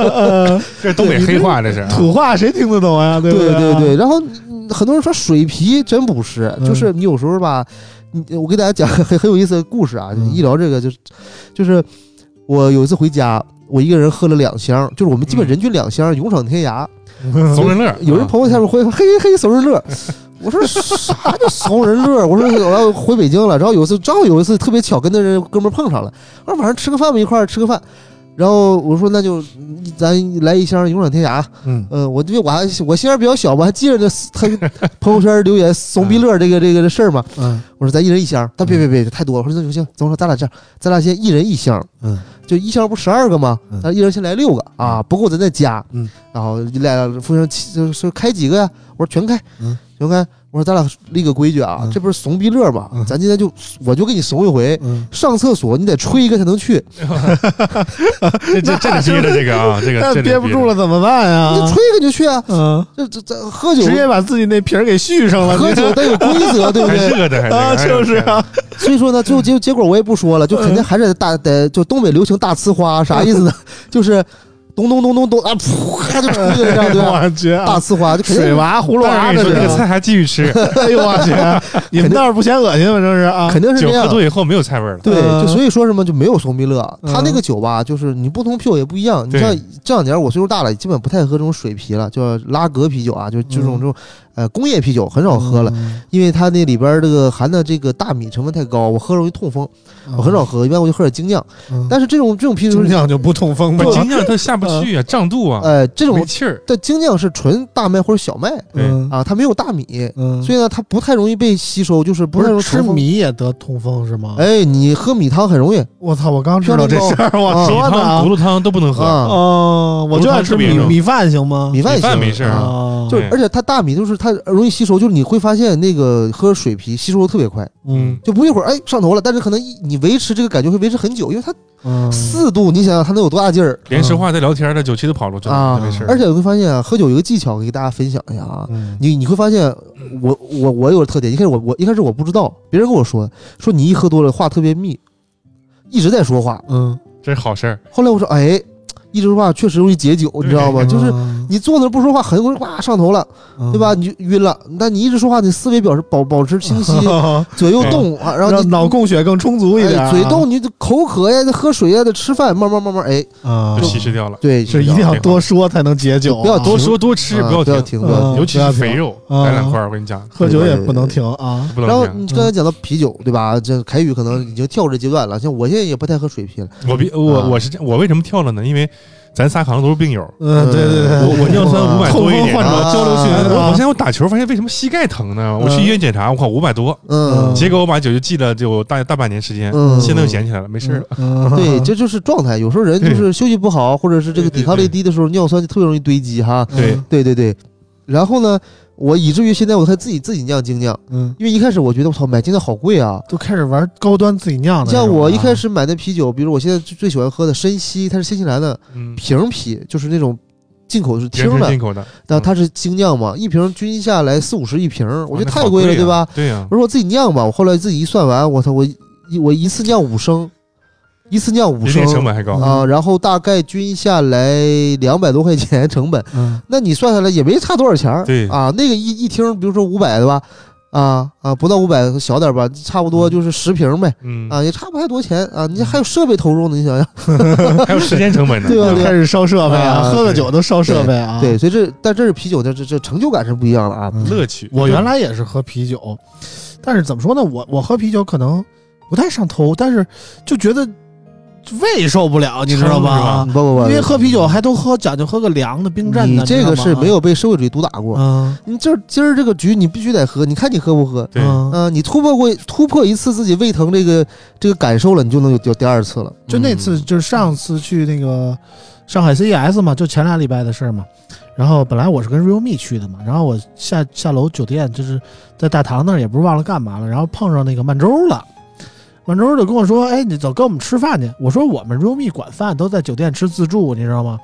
这是东北黑话，这是。啊土话谁听得懂啊？对不对对对对。然后嗯很多人说水皮真不是，嗯就是你有时候吧，你我给大家讲个很很有意思的故事啊，嗯医疗这个就是就是我有一次回家，我一个人喝了两箱，就是我们基本嗯人均两箱，勇闯天涯。怂人乐，有人啊朋友下面回嘿嘿怂人乐，我说啥叫怂人乐？我说我要回北京了，然后有一次正好有一次特别巧跟那人哥们碰上了，我说晚上吃个饭吧，一块儿吃个饭。然后我说那就嗯咱来一箱勇闯天涯，嗯。嗯，我因为我还我心眼比较小，吧还记着那他朋友圈留言怂逼乐这个这个事儿嘛。嗯。我说咱一人一箱，他别别别太多了，我说那就行，走，咱俩这样，咱俩先一人一箱，嗯，就一箱不十二个吗嗯？咱一人先来六个。啊，不够咱再加，嗯，然后俩服务生七就是开几个呀？我说全开，嗯，全开。我说咱俩立个规矩啊嗯，这不是怂逼乐吗嗯？咱今天就我就给你怂一回，嗯，上厕所你得吹一个才能去，这这这得逼的这个啊，这个憋不住了怎么办呀你？吹一个就去啊。嗯，这这这喝酒直接把自己那瓶儿给续上了，喝酒得有规则，对不还对？热的还啊，就是啊，所以说呢，最后结结果我也不说了，就肯定还是大得就东北流行大呲花，啥意思呢？就是咚咚咚咚咚啊，噗，它就出去了，这样对吧？我大呲花就肯定水娃葫芦娃这是是跟你说，这个菜还继续吃，哎呦我去，你们倒是不嫌恶心吗？这是啊，肯定是这样酒喝。多以后没有菜味了。对，嗯就所以说什么就没有松碧乐。嗯他那个酒吧，就是你不同啤酒也不一样。你像这两年我岁数大了，基本不太喝这种水啤了，叫拉格啤酒啊，就就这种嗯这种呃工业啤酒很少喝了，嗯，因为它那里边这个含的这个大米成分太高，我喝容易痛风，我很少喝，一般我就喝点精酿。嗯，但是这种这种啤酒精，酿就不痛风吗不？精酿它下不去啊，胀肚啊，呃，这种没气儿。但精酿是纯大麦或者小麦嗯啊，它没有大米，嗯，所以呢，它不太容易被吸收，就是不。是吃米也得痛风是吗？哎，你喝米汤很容易我操！我刚知道这事儿，我说的啊汤、骨。头汤都不能喝，啊，哦，我就爱吃米米饭行吗？米饭米饭行没事啊。啊，就对而且它大米就是它容易吸收，就是你会发现那个喝水啤吸收的特别快，嗯。就不一会儿哎上头了，但是可能一你维持这个感觉会维持很久，因为它嗯，四度，你想想它能有多大劲儿。连说话带聊天的酒气都跑出去了，啊。没事。而且你会发现啊，喝酒有一个技巧，给大家分享一下啊。嗯。你你会发现，我我我有个特点，一开始我我一开始我不知道，别人跟我说说你一喝多了话特别密，一直在说话。嗯，这是好事儿，后来我说，哎，一直说话确实容易解酒，你知道吗？就是嗯你坐那不说话，很容易哇上头了，对吧？？你就晕了。但你一直说话，你思维表示保保持清晰，左右动啊，然后你脑供血更充足一点嘴动，你口渴呀，得喝水呀，得吃饭，慢慢慢慢，哎，啊就，稀释掉了。对，是一定要多说才能解酒啊，不要多说多吃，啊不要停。尤其是肥肉，来两块儿，我跟你讲，喝酒也不能停啊。然后。你刚才讲到啤酒，对吧？这凯宇可能已经跳这阶段了，像我现在也不太喝水啤了。我比我我是这样，我为什么跳了呢？因为咱仨好像都是病友，嗯，对对对，我我尿酸五百痛多一点。风患者啊。交流群我我啊现在我打球发现为什么膝盖疼呢？我去医院检查，我靠五百多，嗯，结果我把酒就记了就大大半年时间，嗯。现在又捡起来了，没事了。嗯，对，这就是状态。有时候人就是休息不好，或者是这个抵抗力低的时候，尿酸就特别容易堆积哈。对。对对对。然后呢，我以至于现在我才自己自己酿精酿，嗯，因为一开始我觉得我操买精酿好贵啊。都开始玩高端自己酿的。像我一开始，买的啤酒，比如我现在最最喜欢喝的深西，它是新西兰的嗯，瓶啤，就是那种进口是原听的进，口的，但它是精酿嘛，一瓶均下来四五十一瓶，我觉得太贵了，对吧？？对呀我，说我自己酿吧，我后来自己一算完，我操，我一我一次酿五升，一次酿五升成本还高。啊，然后大概均下来两百多块钱成本，嗯那你算下来也没差多少钱儿对啊。那个一一听，比如说五百的吧，啊啊，不到五百小点吧，差不多就是十瓶呗，嗯，啊，也差不太多钱啊。你还有设备投入呢，你想想，还有时间成本呢。对吧又开始烧设备啊，啊喝个酒都烧设备啊。对，，所以这但这是啤酒的这这成就感是不一样的啊。嗯乐趣。我原来也是喝啤酒，但是怎么说呢？我我喝啤酒可能不太上头，但是就觉得胃受不了，你知道撑是吧吧？不不不，因为喝啤酒还都喝讲究喝个凉的冰镇的，你这个是没有有被社会主义毒打过。嗯你今儿今儿这个局你必须得喝，你看你喝不喝？对，嗯，嗯、你突破过突破一次自己胃疼这个这个感受了，你就能有有第二次了。就那次就是上次去那个上海 CES 嘛，就前俩礼拜的事儿嘛。然后本来我是跟 realme 去的嘛，然后我下下楼酒店就是在大堂那儿，也不是忘了干嘛了，然后碰上那个曼周了。曼周就跟我说：“哎，你走，跟我们吃饭去。”我说：“我们 realme 管饭都在酒店吃自助，你知道吗？”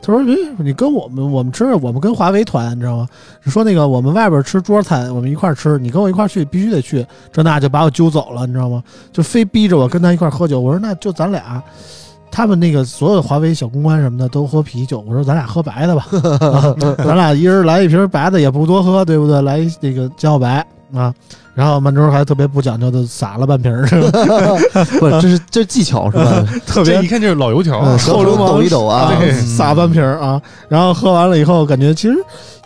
他说：“诶，你跟我们我们吃，我们跟华为团，你知道吗？说那个我们外边吃桌餐，我们一块吃，你跟我一块去，必须得去。这那就把我揪走了，你知道吗？就非逼着我跟他一块喝酒。我说那就咱俩，他们那个所有华为小公关什么的都喝啤酒，我说咱俩喝白的吧，啊咱俩一人来一瓶白的也不多喝，对不对？来一那个江小白，啊，然后满洲还特别不讲究的撒了半瓶儿，不，这是这是技巧是吧？特别这一看就是老油条啊嗯，手手抖一抖啊，对撒半瓶儿啊，然后喝完了以后，感觉其实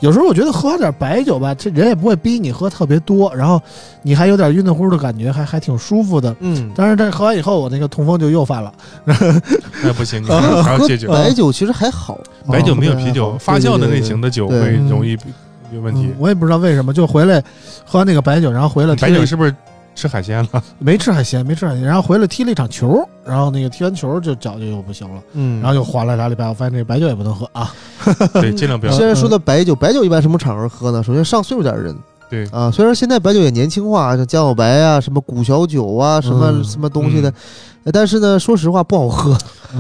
有时候我觉得喝点白酒吧，这人也不会逼你喝特别多，然后你还有点晕乎乎的感觉，还还挺舒服的。嗯。但是这喝完以后，我那个痛风就又犯了。那不行，啊还要戒酒。白酒其实还好，白酒没有哦啤酒对发酵的类型的酒对会对容易有问题嗯。我也不知道为什么，就回来喝完那个白酒，然后回来白酒是不是吃海鲜了？没吃海鲜，没吃海鲜，然后回来踢了一场球，然后那个踢完球就脚就又不行了，嗯，然后又缓了俩礼拜，我发现这白酒也不能喝啊。对，尽量不要。虽然说的白酒，白酒一般什么场合喝呢？首先上岁数点的人对，啊，虽然现在白酒也年轻化，像江小白啊、什么古小酒啊、什么、嗯什么东西的，呃但是呢，说实话不好喝。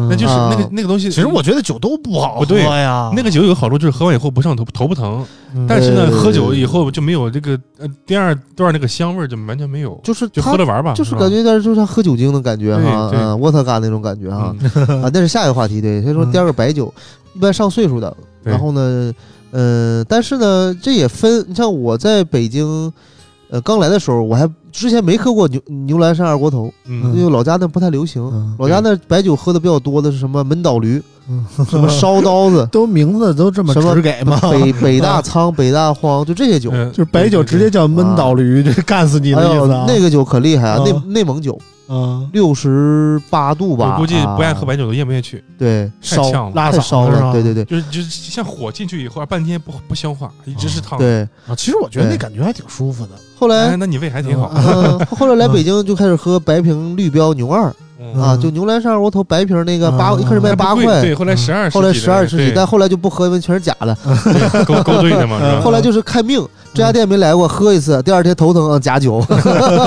那就是啊那个那个东西。其实我觉得酒都不好喝不对呀，那个酒有个好处就是喝完以后不上头，头不疼。嗯但是呢，喝酒以后就没有这个呃第二段那个香味儿就完全没有，就就是就喝着玩儿吧。就是感觉有点就像喝酒精的感觉哈，对对嗯，沃特嘎那种感觉哈，嗯啊，那是下一个话题，对，所以说嗯第二个白酒，一般上岁数的，然后呢，呃，但是呢，这也分，你像我在北京，呃，刚来的时候，我还之前没喝过牛牛栏山二锅头，嗯因为老家那不太流行，嗯老家那白酒喝的比较多的是什么门倒驴，嗯什么烧刀子，都名字都这么什么直给吗？北北大仓、北大荒，就这些酒。呃就是白酒直接叫闷倒驴，这干死你哎呦的意思啊？，那个酒可厉害啊！啊内内蒙酒，啊，六十八度吧，我估计啊不爱喝白酒的咽不下去，对，烧太呛了。拉太烧了？对对对。就是就是像火进去以后半天不不消化，一直是烫。，对。啊，其实我觉得那感觉还挺舒服的。哎，后来，那你胃还挺好。嗯，后来来北京就开始喝白瓶绿标牛二嗯。啊，嗯就牛栏山二锅头白瓶那个八，嗯一开始卖八块，对，后来十二，后来十二十几，但后来就不喝，因为全是假的。对勾勾兑的嘛，后来就是看命，这家店没来过，喝一次，第二天头疼，嗯加酒。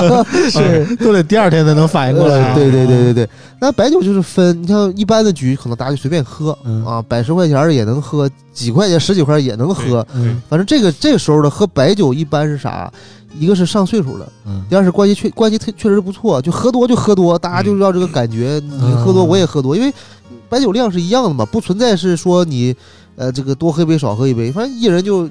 是，都得第二天才能反应过来对对对对对，那白酒就是分，你像一般的局，可能大家就随便喝嗯啊，百十块钱儿也能喝，几块钱、十几块也能喝。嗯反正这个这个时候的喝白酒一般是啥？一个是上岁数的，嗯第二是关系确关系特确实不错，就喝多就喝多，大家就要这个感觉，你喝多我也喝多，因为白酒量是一样的嘛，不存在是说你呃这个多喝一杯少喝一杯，反正一人就不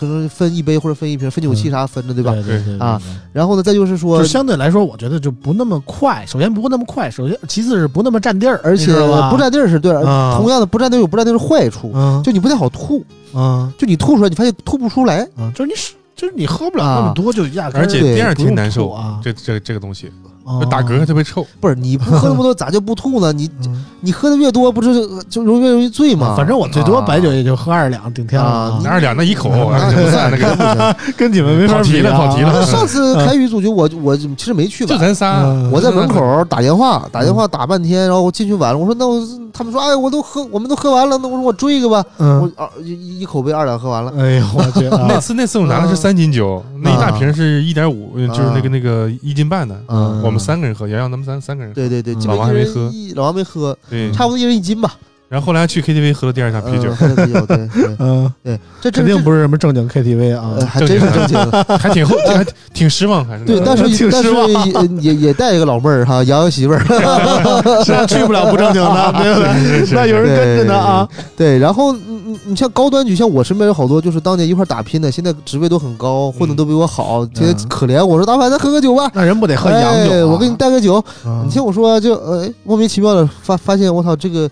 可能分一杯或者分一瓶，分酒器啥分的对吧？对对对啊，然后呢，再就是说就，相对来说，我觉得就不那么快。首先不那么快，首先其次是不那么占地儿，而且不占地儿是对，啊。同样的不占地儿有不占地儿的坏处，嗯就你不太好吐，嗯就你吐出来，你发现吐不出来，嗯，就是你就是你喝不了啊那么多，就压根儿而且第二天难受啊。这这这个东西哦。打嗝还特别臭。不是你不喝那么多咋就不吐呢？你嗯。你喝的越多，不是就就容易越容易醉吗？反正我最多啊。白酒也就喝二两，顶天了啊哪有两那一口，那那就不算那个，跟你们没法跑题比啊了跑题了那上次开宇组局，我我其实没去吧就，咱仨嗯，我在门口打电话，打电话打半天，然后我进去晚了，我说那我他们说哎，我都喝，我们都喝完了，那我说我追一个吧，我嗯，二一一口杯二两喝完了，哎呦我去 啊，那次那次我拿的是三斤酒，那一大瓶是一点五，就是那个那个一斤半的。嗯我们三个人喝，洋洋他们三三个人喝。对对对，嗯。老王还没喝。老王没喝，对，差不多一人一斤吧，然后后来去 KTV 喝了第二下啤酒。嗯，喝的啤酒，对对嗯，对，这这肯定不是什么正经 KTV 啊。呃，，还真是正经。还挺后，还挺挺失望，还是对，但是 挺但是失望也也也带一个老妹儿哈，洋洋媳妇儿。是啊去不了不正经的，对不对？那有人跟着呢啊，对，然后你你你像高端局，像我身边有好多就是当年一块打拼的，现在职位都很高，混的都比我好，天天可怜我说大凡咱喝个酒吧。那人不得喝洋酒啊？哎我给你带个酒，啊，你听我说，就呃莫名其妙的发发现，我操，这个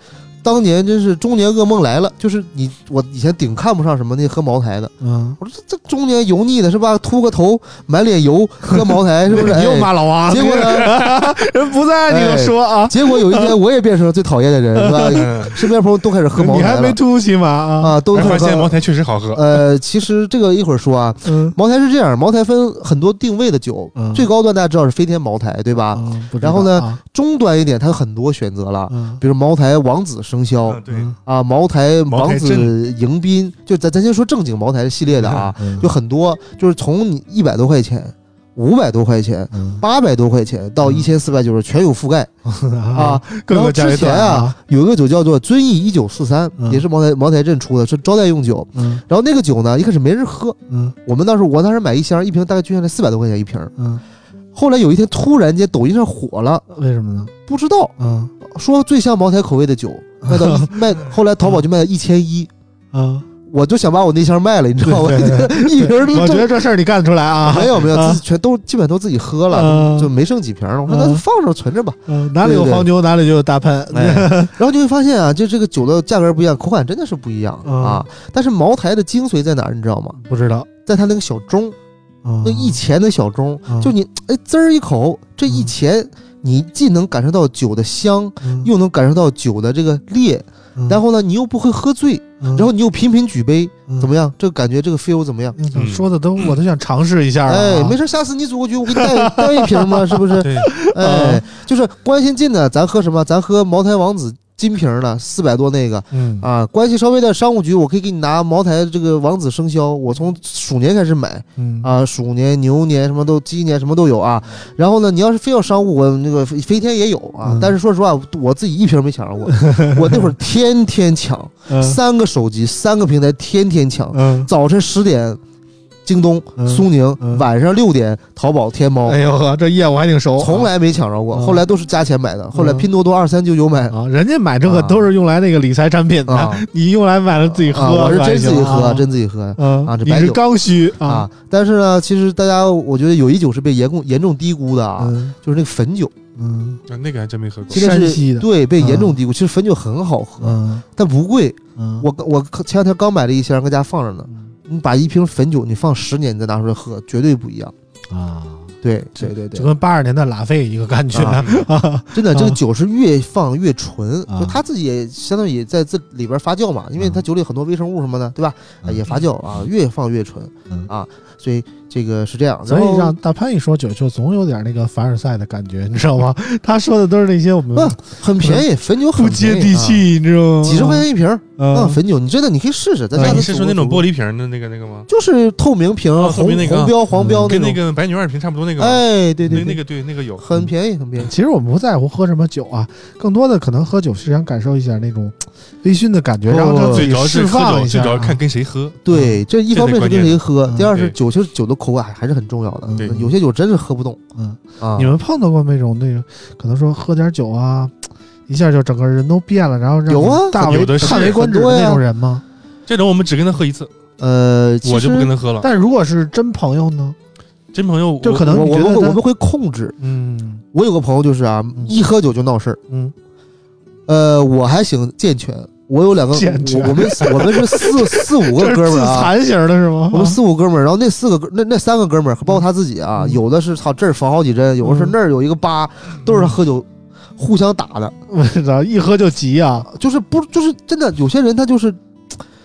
当年真是中年噩梦来了。就是你我以前顶看不上什么那喝茅台的，嗯，我说这这中年油腻的是吧？秃个头，满脸油，喝茅台 是不是？你又哎骂老王，结果呢？人不在你就说啊，结果有一天我也变成了最讨厌的人，是吧？嗯身边朋友都开始喝茅台了还没秃起吗啊？啊，都。发现茅台确实好喝。呃，其实这个一会儿说啊，嗯，茅台是这样，茅台分很多定位的酒，嗯最高端大家知道是飞天茅台，对吧？然后呢啊？中端一点，它有很多选择了，嗯，比如茅台王子生肖嗯，对，嗯啊，茅台王子迎宾，就咱咱先说正经茅台系列的啊，嗯有很多，就是从你一百多块钱、五百多块钱、嗯八百多块钱到嗯一千四百九十全有覆盖 啊啊，。然后之前啊，，有一个酒叫做遵义一九四三，嗯也是茅台茅台镇出的，是招待用酒。嗯然后那个酒呢，一开始没人喝，嗯我们当时我当时买一箱，一瓶大概均下来四百多块钱一瓶。嗯，后来有一天突然间抖音上火了，为什么呢？不知道嗯说最像茅台口味的酒卖到 卖，后来淘宝就卖到一千一。啊，我就想把我那箱卖了，你知道吗？一瓶儿都我觉得这事儿你干得出来啊！没有没有，啊自己全都基本都自己喝了，嗯就没剩几瓶了。我说嗯那就放着存着吧。嗯，哪里有黄牛，哪里就有大喷。哎，然后就会发现啊，就这个酒的价格不一样，口感真的是不一样嗯啊。但是茅台的精髓在哪儿，你知道吗？不知道，在它那个小盅，那那一钱的小盅，嗯就你哎滋儿一口，这一嗯钱你既能感受到酒的香，嗯又能感受到酒的这个烈，然后呢，你又不会喝醉，然后你又频频举杯，怎么样？这个感觉，这个 feel 怎么样？嗯说的都我都想尝试一下了啊。哎，没事，下次你组个局，我给你带带一瓶嘛，是不是？对，哎，就是关心近的，咱喝什么？咱喝茅台王子金瓶的，四百多那个嗯啊。关系稍微的商务局，我可以给你拿茅台这个王子生肖，我从鼠年开始买嗯啊，鼠年、牛年什么都，鸡年什么都有啊。然后呢，你要是非要商务，我那个飞飞天也有啊嗯。但是说实话，我自己一瓶没抢着过，我那会儿天天抢，嗯三个手机，三个平台，天天抢。嗯，早晨十点，京东、嗯苏宁；嗯。晚上六点，淘宝、天猫。哎呦呵，这业务还挺熟，从来没抢着过，嗯后来都是加钱买的，后来拼多多二三九九买啊，人家买这个啊。都是用来那个理财产品的，啊，你用来买了自己喝，啊我是真自己喝，啊。真自己喝。啊这白酒。是刚需啊。但是呢，其实大家我觉得有一酒是被严重严重低估的啊，嗯。就是那个汾酒，嗯。啊那个还真没喝过。山西的。对被严重低估。其实汾酒很好喝，嗯。但不贵。嗯，我我前两天刚买了一箱，搁家放着呢。嗯你把一瓶汾酒你放十年，你再拿出来喝，绝对不一样。啊，对对对对。就，跟八二年的拉菲一个感觉。啊。啊，真的，这个啊。酒是越放越纯，啊。就它自己也相当于也在这里边发酵嘛，因为它酒里很多微生物什么的，对吧？啊。也发酵啊，越放越纯嗯。啊，所以这个是这样。所以让大潘一说酒，就总有点那个凡尔赛的感觉，你知道吗？他说的都是那些我们嗯很便宜，汾酒很不接地气，你知道吗？几十块钱一瓶儿嗯啊，汾酒，你真的你可以试试，咱哎下次你是说那种玻璃，瓶的那个那个吗？就是透明瓶红红标黄标跟那，个白牛二瓶差不多那个吗？哎，对对那个对那个有。很便宜，很便宜。其实我们不在乎喝什么酒啊，更多的可能喝酒是想感受一下那种微醺的感觉，哦然后让自己最主要是释，放一下啊。最主要看跟谁喝。对，这一方面是跟谁喝嗯，第二是酒，其实酒的口感还是很重要的嗯。对有些酒真是喝不动嗯，啊。你们碰到过那种那种可能说喝点酒啊，一下就整个人都变了，然后让有啊大为有的是叹为观止的那种人吗？这种我们只跟他喝一次，呃，其我就不实跟他喝了。但如果是真朋友呢？真朋友，就可能我觉得他们会我们会控制。嗯我有个朋友就是啊，一喝酒就闹事儿。嗯呃，我还行健全，我有两个，我我们我们是四 四五个哥们儿啊。残型的是吗？我们四五哥们儿，然后那四个哥那那三个哥们儿，包括他自己啊，嗯。有的是操这儿缝好几针，有的是嗯。那儿有一个疤，都是他喝酒互相打的，我操，一喝就急啊！就是不就是真的有些人他就是，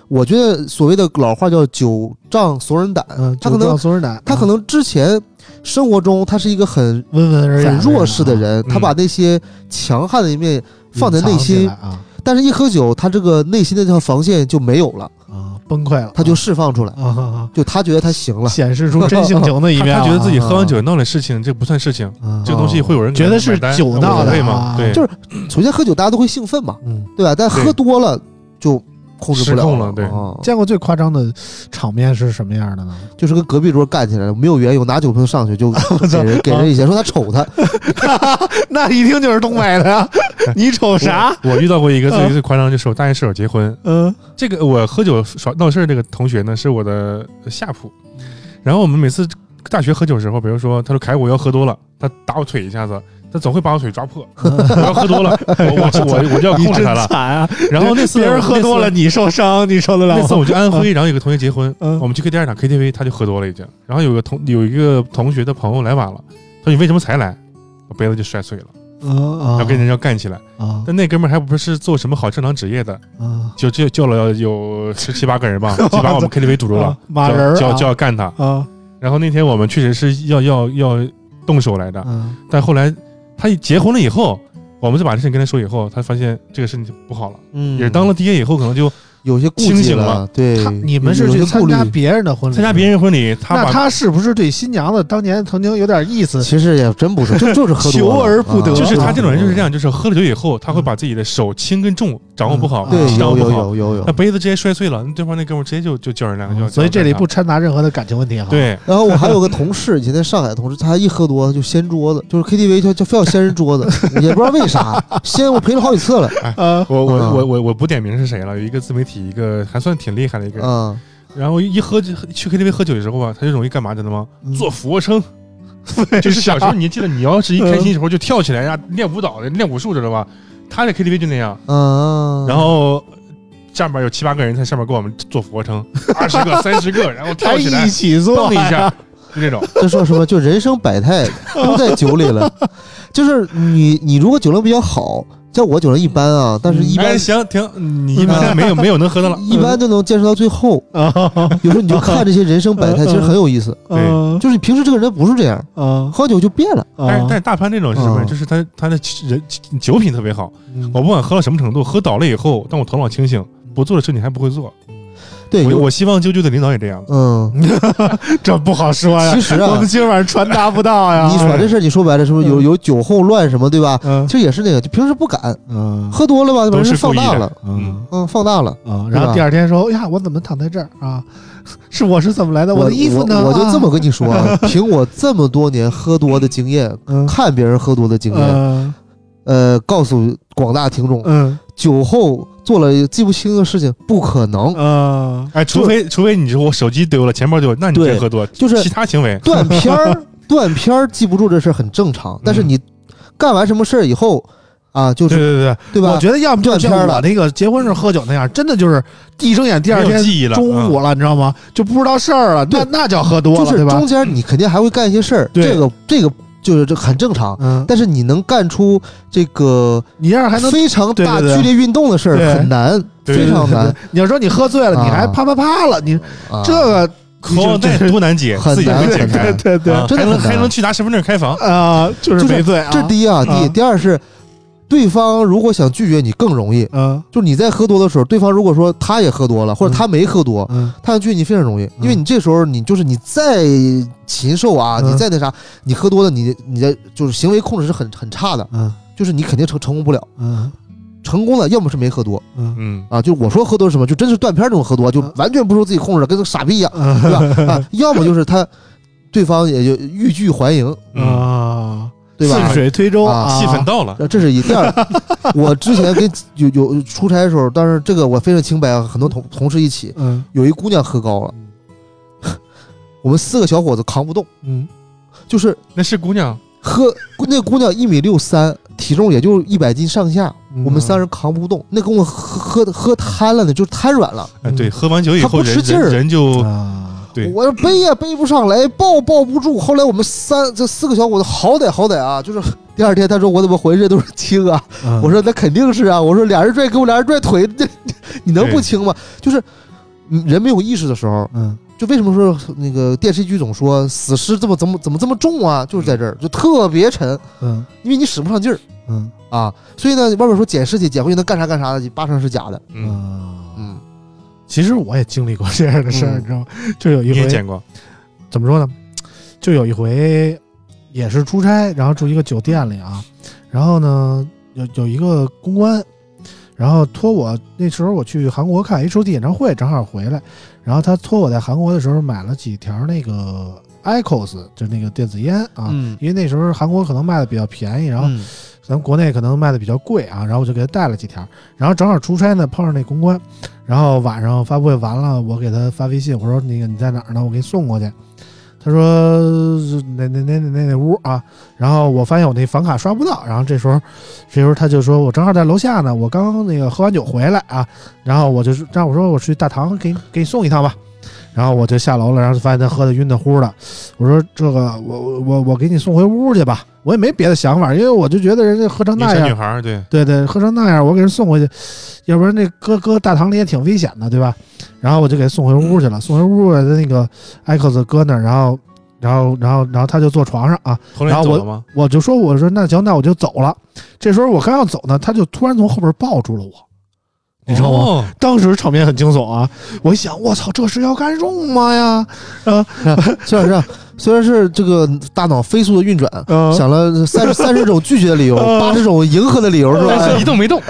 我觉得所谓的老话叫酒壮怂人胆，嗯，他可能怂人胆，他可能之前生活中他是一个很温文尔雅很弱势的人，嗯他把那些强悍的一面放在内心，啊。但是一喝酒，他这个内心的这条防线就没有了，啊，崩溃了，他就释放出来，啊啊啊，就他觉得他行了。显示出真性情的一他面了，他觉得自己喝完酒闹点事情，这不算事情，啊这个东西会有人觉得是酒闹的对吗？啊？对，就是首先喝酒大家都会兴奋嘛，嗯，对吧？但喝多了就控制不了了对啊见过最夸张的场面是什么样的呢？就是跟隔壁桌干起来了，没有缘由，拿酒瓶上去就 给人给人一拳，说他瞅他，那一听就是东北的呀！你瞅啥？我？我遇到过一个啊最最夸张，就是我大学室友结婚，嗯这个我喝酒耍闹事儿这个同学呢，是我的下铺。然后我们每次大学喝酒的时候，比如说他说凯我要喝多了，他打我腿一下子，他总会把我腿抓破。我要喝多了，我我我我就要控制他了。惨啊！然后那次别人喝多了，你受伤，你受得了吗？那次我去安徽，然后有个同学结婚，嗯我们去 KTV 场 KTV，他就喝多了已经。然后有个同有一个同学的朋友来晚了，他说你为什么才来？我杯子就摔碎了，嗯啊要跟人家干起来。啊但那哥们儿还不是做什么好正常职业的，啊就就叫了有十七八个人吧，就把我们 KTV 堵住了啊，马就要就要干他。啊然后那天我们确实是要要要动手来的，嗯但后来他一结婚了以后，我们就把这事情跟他说以后，他发现这个事情就不好了，嗯。也是当了爹以后可能就有些顾清忌了醒了，对他，你们是去参加别人的婚礼，参加别人婚礼，他那把他是不是对新娘子当年曾经有点意思？其实也真不是，就就是喝多了。求而不得。啊就是他这种人就是这，样，就是喝了酒以后，他会把自己的手轻跟重掌握不好，对，掌握不好，有有有有有那。杯子直接摔碎了，那对方那哥们儿直接就就叫人两个，所以这里不掺杂任何的感情问题哈。，对，然后我还有个同事，以前在上海的同事，他一喝多就掀桌子，就是 KTV 就就非要掀人桌子，也不知道为啥，掀我赔了好几次了。呃，我我嗯我我我不点名是谁了，有一个自媒体，一个还算挺厉害的一个人，嗯，然后一喝就去 KTV 喝酒的时候吧，他就容易干嘛，知道吗？嗯做俯卧撑。就是小时候你记得，你要是一开心的时候就跳起来呀，练舞蹈的，练武术知道吧？他那 KTV 就那样，嗯，然后下面有七八个人在上面给我们做俯卧撑，二十个、三十个，然后跳起来一起做蹦一下，就这种。这说什么？就人生百态都在酒里了。就是你你如果酒量比较好，像我酒量一般啊，但是一般哎，行，停，你一般没有没有能喝的了。一般都能坚持到最后。啊 有时候你就看这些人生百态，其实很有意思。对就是你平时这个人不是这样，啊喝酒就变了。但是但是大潘这种是什么就是他他的人酒品特别好，嗯我不管喝到什么程度，喝倒了以后，但我头脑清醒，不做的事你还不会做。对，我我希望啾啾的领导也这样。嗯，这不好说呀。其实啊我们，今晚上传达不到呀。你把这事儿你说白了，是不是有嗯有酒后乱什么，对吧？嗯其实也是那个，就平时不敢，嗯喝多了吧，把都人放大了，嗯嗯，放大了。啊，然后第二天说哎呀，我怎么躺在这儿啊？是我是怎么来的？我的衣服呢？我我就这么啊跟你说啊，凭我这么多年喝多的经验，嗯看别人喝多的经验，嗯呃，告诉广大听众，嗯酒后做了记不清的事情不可能。嗯哎，除非除非你说我手机丢了，钱包丢了，那你对真喝多。就是其他行为，断片儿，断片儿记不住这事很正常，但是你干完什么事儿以后啊，就是对对对对吧？我觉得要么就像断片儿了我那个结婚时候喝酒那样，真的就是一睁眼第二天记忆了中午了，你知道吗？就不知道事儿了，那对那叫喝多了，就是中？间你肯定还会干一些事儿，对这个这个就是这很正常。嗯，但是你能干出这个你要是还能非常大剧烈运动的事儿很难，对非常难。。你要说你喝醉了，啊你还啪啪啪了，你啊这个渴望带多难解，很自己难解开对。对对啊还能真的很难还能去拿身份证开房。啊，就是就是没醉啊。这第一啊，第一，啊第二是对方如果想拒绝你更容易。嗯。就是你在喝多的时候，对方如果说他也喝多了，或者他没喝多，嗯。他想拒绝你非常容易，因为你这时候你就是你再禽兽啊，嗯。你再那啥，你喝多了，你你的就是行为控制是很很差的，嗯。就是你肯定成成功不了。嗯。成功了要么是没喝多。嗯。嗯，啊，就我说喝多是什么，就真是断片儿那种喝多，就嗯。完全不受自己控制，跟个傻逼一样，嗯。对吧？啊，要么就是他对方也就欲拒还迎，嗯。啊，对吧？顺水推舟啊气氛到了，这是一第二，我之前跟有有出差的时候，但是这个我非常清白啊，很多同同事一起，嗯有一姑娘喝高了，我们四个小伙子扛不动，嗯就是那是姑娘，喝那姑娘一米六三，体重也就一百斤上下，嗯我们三人扛不动，那跟我喝喝喝瘫了呢，就是瘫软了。哎，对，喝完酒以后人不吃劲儿人人就啊对我背也背不上来，抱抱不住。后来我们三这四个小伙子好歹好歹啊，就是第二天他说我怎么浑身都是青啊？嗯我说那肯定是啊，我说俩人拽给我俩人拽腿，这你能不轻吗？就是嗯人没有意识的时候，嗯就为什么说那个电视剧总说死尸这么怎么怎么这么重啊？就是在这儿就特别沉，嗯因为你使不上劲儿嗯啊。所以呢，外面说捡尸体捡回去能干啥干啥的，八成是假的。嗯其实我也经历过这样的事儿，嗯你知道吗？就有一回你也见过，怎么说呢？就有一回也是出差，然后住一个酒店里啊，然后呢有有一个公关，然后托我那时候我去韩国看 H O T 演唱会，正好回来，然后他托我在韩国的时候买了几条那个 IQOS，就那个电子烟啊，嗯因为那时候韩国可能卖的比较便宜，然后嗯咱们国内可能卖的比较贵啊，然后我就给他带了几条，然后正好出差呢，碰上那公关，然后晚上发布会完了，我给他发微信，我说那个你在哪儿呢？我给你送过去。他说那那那那那那屋啊，然后我发现我那房卡刷不到，然后这时候这时候他就说我正好在楼下呢，我刚那个喝完酒回来啊，然后我就让我说我去大堂给给你送一趟吧，然后我就下楼了，然后就发现他喝的晕的乎的，我说这个我我我我给你送回屋去吧，我也没别的想法，因为我就觉得人家喝成那样，小女孩儿，对，对对，喝成那样，我给人送回去，要不然那搁搁大堂里也挺危险的，对吧？然后我就给送回屋去了，送回屋的那个艾克斯搁那儿，然后然后然后然后他就坐床上啊，然后我？我就说我说那行，那我就走了。这时候我刚要走呢，他就突然从后边抱住了我，你知道吗？哦当时场面很惊悚啊！我一想，我操，这是要干什么呀？啊，虽然是啊，虽然是这个大脑飞速的运转，嗯想了三十 三十种拒绝的理由，嗯八十种迎合的理由，是吧？但是一动没动。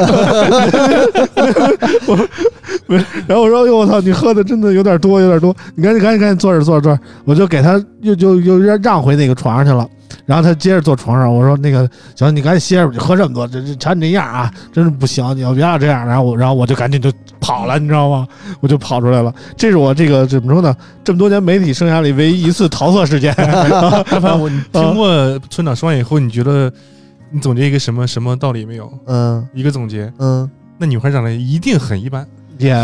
然后我说：“哟，我操，你喝的真的有点多，有点多，你赶紧赶紧赶紧坐这儿坐这儿坐这儿。”我就给他又又又让让回那个床上去了。然后他接着坐床上，我说：“那个行，你赶紧歇着吧，你喝这么多，这这瞧你这样啊，真是不行，你要别要这样。”然后我然后我就赶紧就跑了，你知道吗？我就跑出来了。这是我这个怎么说呢？这么多年媒体生涯里唯一一次桃色事件。大凡，我你听过村长说完以后，你觉得你总结一个什么什么道理没有？嗯一个总结，嗯，那女孩长得一定很一般。也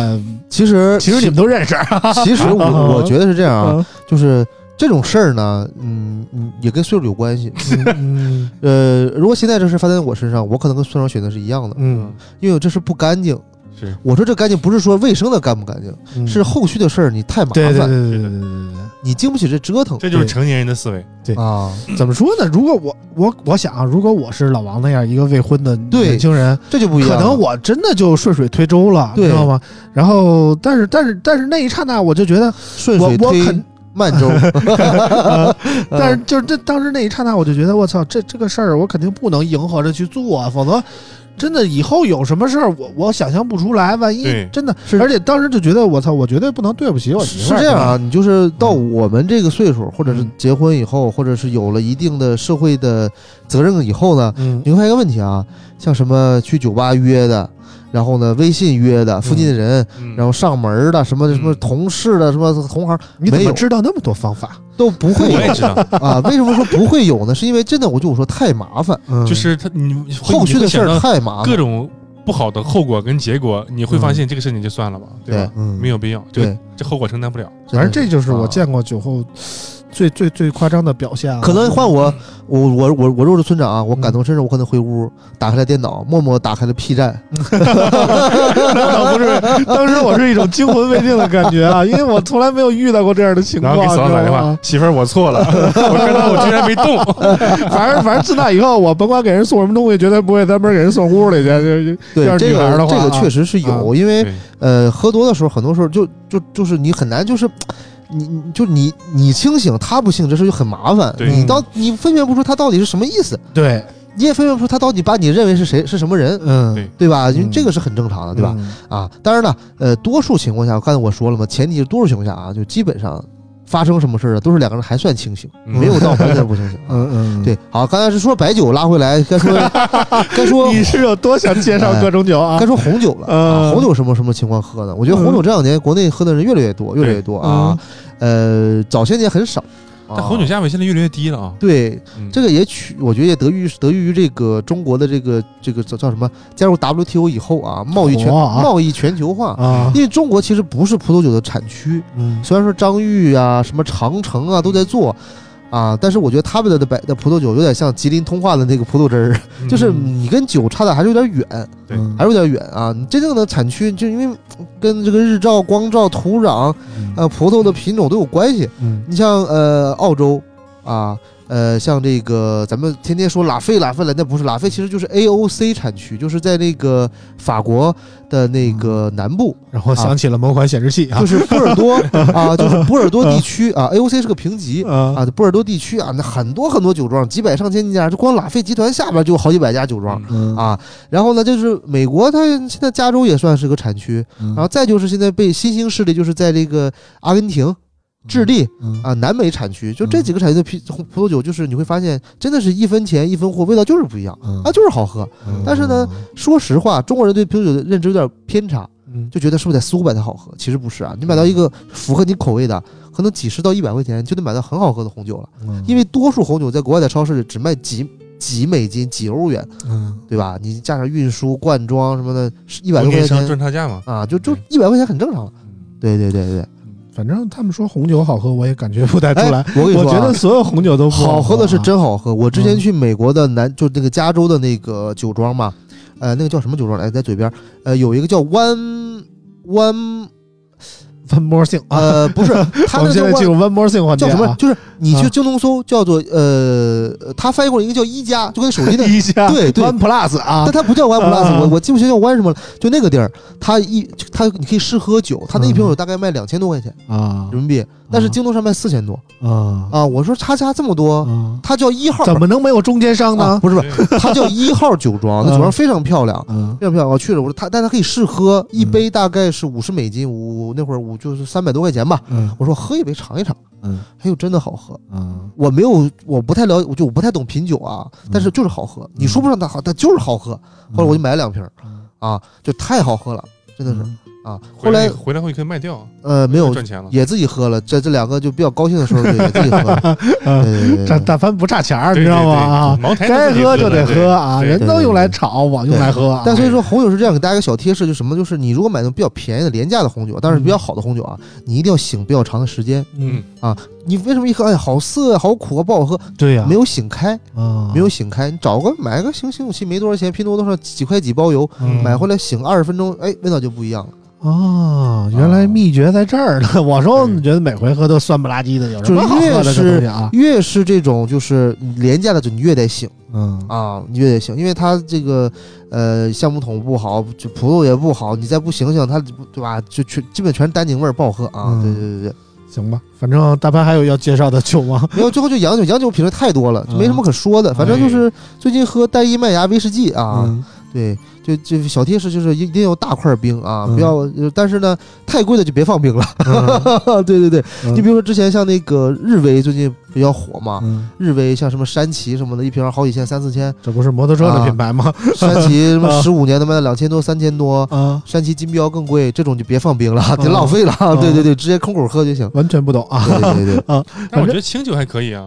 其实其实你们都认识。其实我我觉得是这样就是这种事儿呢，嗯嗯，也跟岁数有关系。嗯呃，如果现在这事发生在我身上，我可能跟孙爽选择是一样的。嗯，因为这是不干净。是，我说这干净不是说卫生的干不干净，是后续的事儿你太麻烦。对对对对对对对。你经不起这折腾。这就是成年人的思维。对啊，怎么说呢？如果我我我想，如果我是老王那样一个未婚的年轻人，这就不一样。可能我真的就顺水推舟了，知道吗？然后，但是但是但是那一刹那，我就觉得顺水推。慢舟，呃嗯但是就是这当时那一刹那，我就觉得，我操，这这个事儿我肯定不能迎合着去做啊，否则。真的，以后有什么事儿，我我想象不出来。万一真的，而且当时就觉得，我操，我绝对不能对不起我媳妇儿。是这样啊，你就是到嗯我们这个岁数，或者是嗯结婚以后，或者是有了一定的社会的责任以后呢，嗯你会发现一个问题啊，像什么去酒吧约的，然后呢微信约的，附近的人，嗯然后上门的，什么什么嗯同事的，什么同行你怎么知道那么多方法？都不会有我也知道，啊。为什么说不会有呢？是因为真的，我就我说太麻烦，嗯就是他你后续的事儿太麻烦。各种不好的后果跟结果，你会发现这个事情就算了吧，对吧？嗯没有必要，这对这后果承担不了。反正这就是我啊见过酒后最最最夸张的表现了。可能换我，我我我我若是村长啊，我嗯感同身受，我可能回屋打开了电脑，默默打开了 P 站，那倒不是，当时我是一种惊魂未定的感觉啊，因为我从来没有遇到过这样的情况。然后给嫂子打电话媳妇儿，我错了，我看到我居然没动。反正反正自那以后，我甭管给人送什么东西，绝对不会专门给人送屋里去。对这个这个啊确实是有，啊因为对呃喝多的时候，很多时候就就就是你很难就是。你你就你你清醒，他不清醒，这事就很麻烦。你到你分辨不出他到底是什么意思，对，你也分辨不出他到底把你认为是谁是什么人，嗯，对对吧？因为嗯这个是很正常的，对吧？嗯？啊，当然了，呃，多数情况下，刚才我说了嘛，前提是多数情况下啊，就基本上发生什么事儿了，都是两个人还算清醒，嗯没有到完全不清醒。嗯嗯，对，好，刚才是说白酒拉回来，该说该说 你是有多想介绍各种酒啊该？说红酒了红酒什么什么情况喝呢？我觉得红酒这两年国内喝的人越来越多，越来越多啊。呃，早些年很少，啊但红酒价位现在越来越低了啊。对嗯这个也取，我觉得也得益于得益于这个中国的这个这个叫叫什么？加入 WTO 以后啊，贸易全哇贸易全球化。啊，因为中国其实不是葡萄酒的产区，嗯虽然说张裕啊、什么长城啊都在做，啊，但是我觉得他们的的白的葡萄酒有点像吉林通化的那个葡萄汁儿，嗯就是你跟酒差的还是有点远，还是有点远啊。你真正的产区就因为跟这个日照、光照、土壤、呃葡萄的品种都有关系。嗯你像呃澳洲啊。呃，像这个咱们天天说拉菲拉菲了，那不是拉菲，其实就是 AOC 产区，就是在那个法国的那个南部，然后想起了某款显示器啊就，是波尔多 啊，就是波尔多地区啊，AOC 是个评级啊啊，波尔多地区啊，那很多很多酒庄，几百上千家，就光拉菲集团下边就有好几百家酒庄。啊，然后呢，就是美国，它现在加州也算是个产区，嗯然后再就是现在被新兴势力，就是在这个阿根廷、智利嗯啊南美产区，就这几个产区的啤葡萄酒，就是你会发现，真的是一分钱一分货，味道就是不一样嗯啊，就是好喝。嗯但是呢，说实话，中国人对啤酒酒的认知有点偏差，嗯就觉得是不是得四五百才好喝？其实不是啊，你买到一个符合你口味的，可能几十到一百块钱就能买到很好喝的红酒了。嗯因为多数红酒在国外的超市里只卖几几美金、几欧元，嗯对吧？你加上运输、灌装什么的，一百多块钱赚差价嘛。啊，就就一百块钱很正常了。对对对对，反正他们说红酒好喝，我也感觉不太出来。哎，我跟你说啊我觉得。所有红酒都不好喝的是啊真好喝。我之前嗯去美国的南，就那个加州的那个酒庄嘛，呃，那个叫什么酒庄来，在嘴边，呃，有一个叫湾湾 One，One more thing 啊。呃，不是，他我们那个叫现在进 One 入 One more thing 环节叫什么？啊。就是你去啊京东搜，叫做呃，他翻译过来一个叫一加，就跟手机的 一加对对 One Plus 啊但，它不叫 One 啊 Plus，我我记不清叫 One 什么了。就那个地儿，它一它你可以试喝酒，它那一瓶酒大概卖两千多块钱啊人民币，但是京东上卖四千多啊啊。我说差价这么多，啊，它叫一号，怎么能没有中间商啊？呢？不是不是，它 叫一号酒庄，那酒庄非常漂亮。嗯非常漂亮，我去了，我说它，但它可以试喝，一杯大概是五十美金，五那会儿五就是三百多块钱吧。嗯我说喝一杯尝一尝，嗯哎呦，真的好喝。嗯我没有，我不太了解，我就我不太懂品酒啊，但是就是好喝。你说不上它好，它就是好喝。后来我就买了两瓶儿啊，就太好喝了，真的是啊。后来来回来后可以卖掉，呃没有赚钱了。也自己喝了，这这两个就比较高兴的时候就也自己喝了。这但凡不差钱儿，你知道吗？啊，茅台该喝就得喝啊，人都用来炒，我用来喝啊。但所以说红酒是这样，给大家一个小贴士，就什么，就是你如果买那种比较便宜的廉价的红酒，但是比较好的红酒啊，你一定要醒比较长的时间。嗯，你为什么一喝，哎，好涩啊，好苦啊，不好喝？对呀，没有醒开，啊，没有醒开。你找个买个醒醒酒器，没多少钱，拼多多上几块几包邮，嗯买回来醒二十分钟，哎，味道就不一样了。哦，原来秘诀在这儿呢。我说，对你觉得每回喝都酸不拉几的，有什么好就是喝的这越是东西啊？越是这种就是廉价的酒，你越得醒嗯啊，你越得醒，因为它这个呃橡木桶不好，就葡萄也不好，你再不醒醒，它对吧？就全基本全是单宁味儿，不好喝啊。嗯对对对对。行吧，反正大潘还有要介绍的酒吗？没有，最后就洋酒，洋酒品类太多了，就没什嗯么可说的。反正就是最近喝单一麦芽威士忌啊，嗯对，就就小贴士就是一定要大块冰啊，嗯不要，呃但是呢，太贵的就别放冰了。嗯对对对，嗯你比如说之前像那个日威最近比较火嘛，嗯，日威像什么山崎什么的，一瓶好几千，三四千，这不是摩托车的品牌吗？山崎什么啊十五年的卖到两千多、三千多。啊，山崎金标更贵，这种就别放冰了，嗯挺浪费了。嗯 对对对，直接空口喝就行。完全不懂啊。对对对对，但我觉得清酒还可以啊，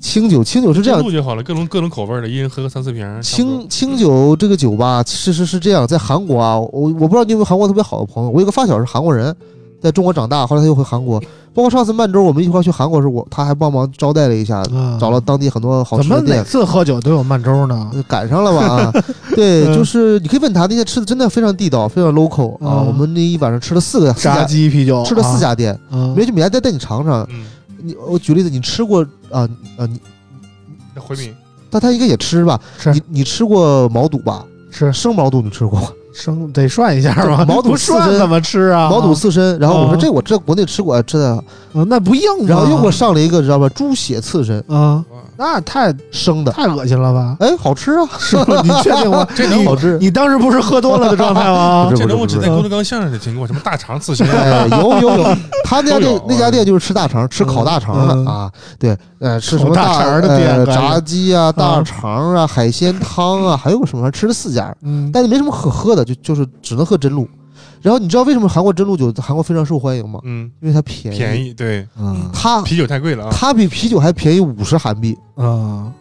清酒清酒是这样录就好了，各种各种口味的，一人喝个三四瓶清清酒这个酒吧，其实是这样，在韩国啊，我我不知道你有没有韩国特别好的朋友，我有个发小是韩国人，在中国长大，后来他又回韩国，包括上次曼州我们一块去韩国时，我他还帮忙招待了一下，啊找了当地很多好怎么哪吃的店。次喝酒都有曼州呢？呃赶上了吧？啊，对，嗯就是你可以问他，那些吃的真的非常地道，非常 local 啊。嗯我们那一晚上吃了四个四炸家，鸡啤酒吃了四，家店，啊没去每家店带你尝尝。嗯，你我举例子，你吃过啊啊你，那回民但他应该也吃吧？是你你吃过毛肚吧？是生毛肚你吃过吗？生得涮一下吧？毛 肚不刺身涮怎么吃啊？毛肚刺身，然后我说啊这我这国内吃过，哎吃的，嗯那不硬吗？然后又给我上了一个知道吧，猪血刺身啊，哇那太生的，太恶心了吧？哎，好吃啊，是吗？你确定吗？这能好吃。你当时不是喝多了的状态吗？这能我只在郭德纲相声里听过，什么大肠刺身，哎，有有有，他那家店 那家店就是吃大肠，吃烤大肠嗯。的啊，对，呃，吃什么烤大肠的店炸鸡啊、大肠啊、海鲜汤啊，还有个什么？吃了四家，嗯，但是没什么可喝的，就就是只能喝真露。然后你知道为什么韩国真露酒在韩国非常受欢迎吗？嗯，因为它便宜，便宜，对，嗯它啤酒太贵了啊，它比啤酒还便宜五十韩币。啊，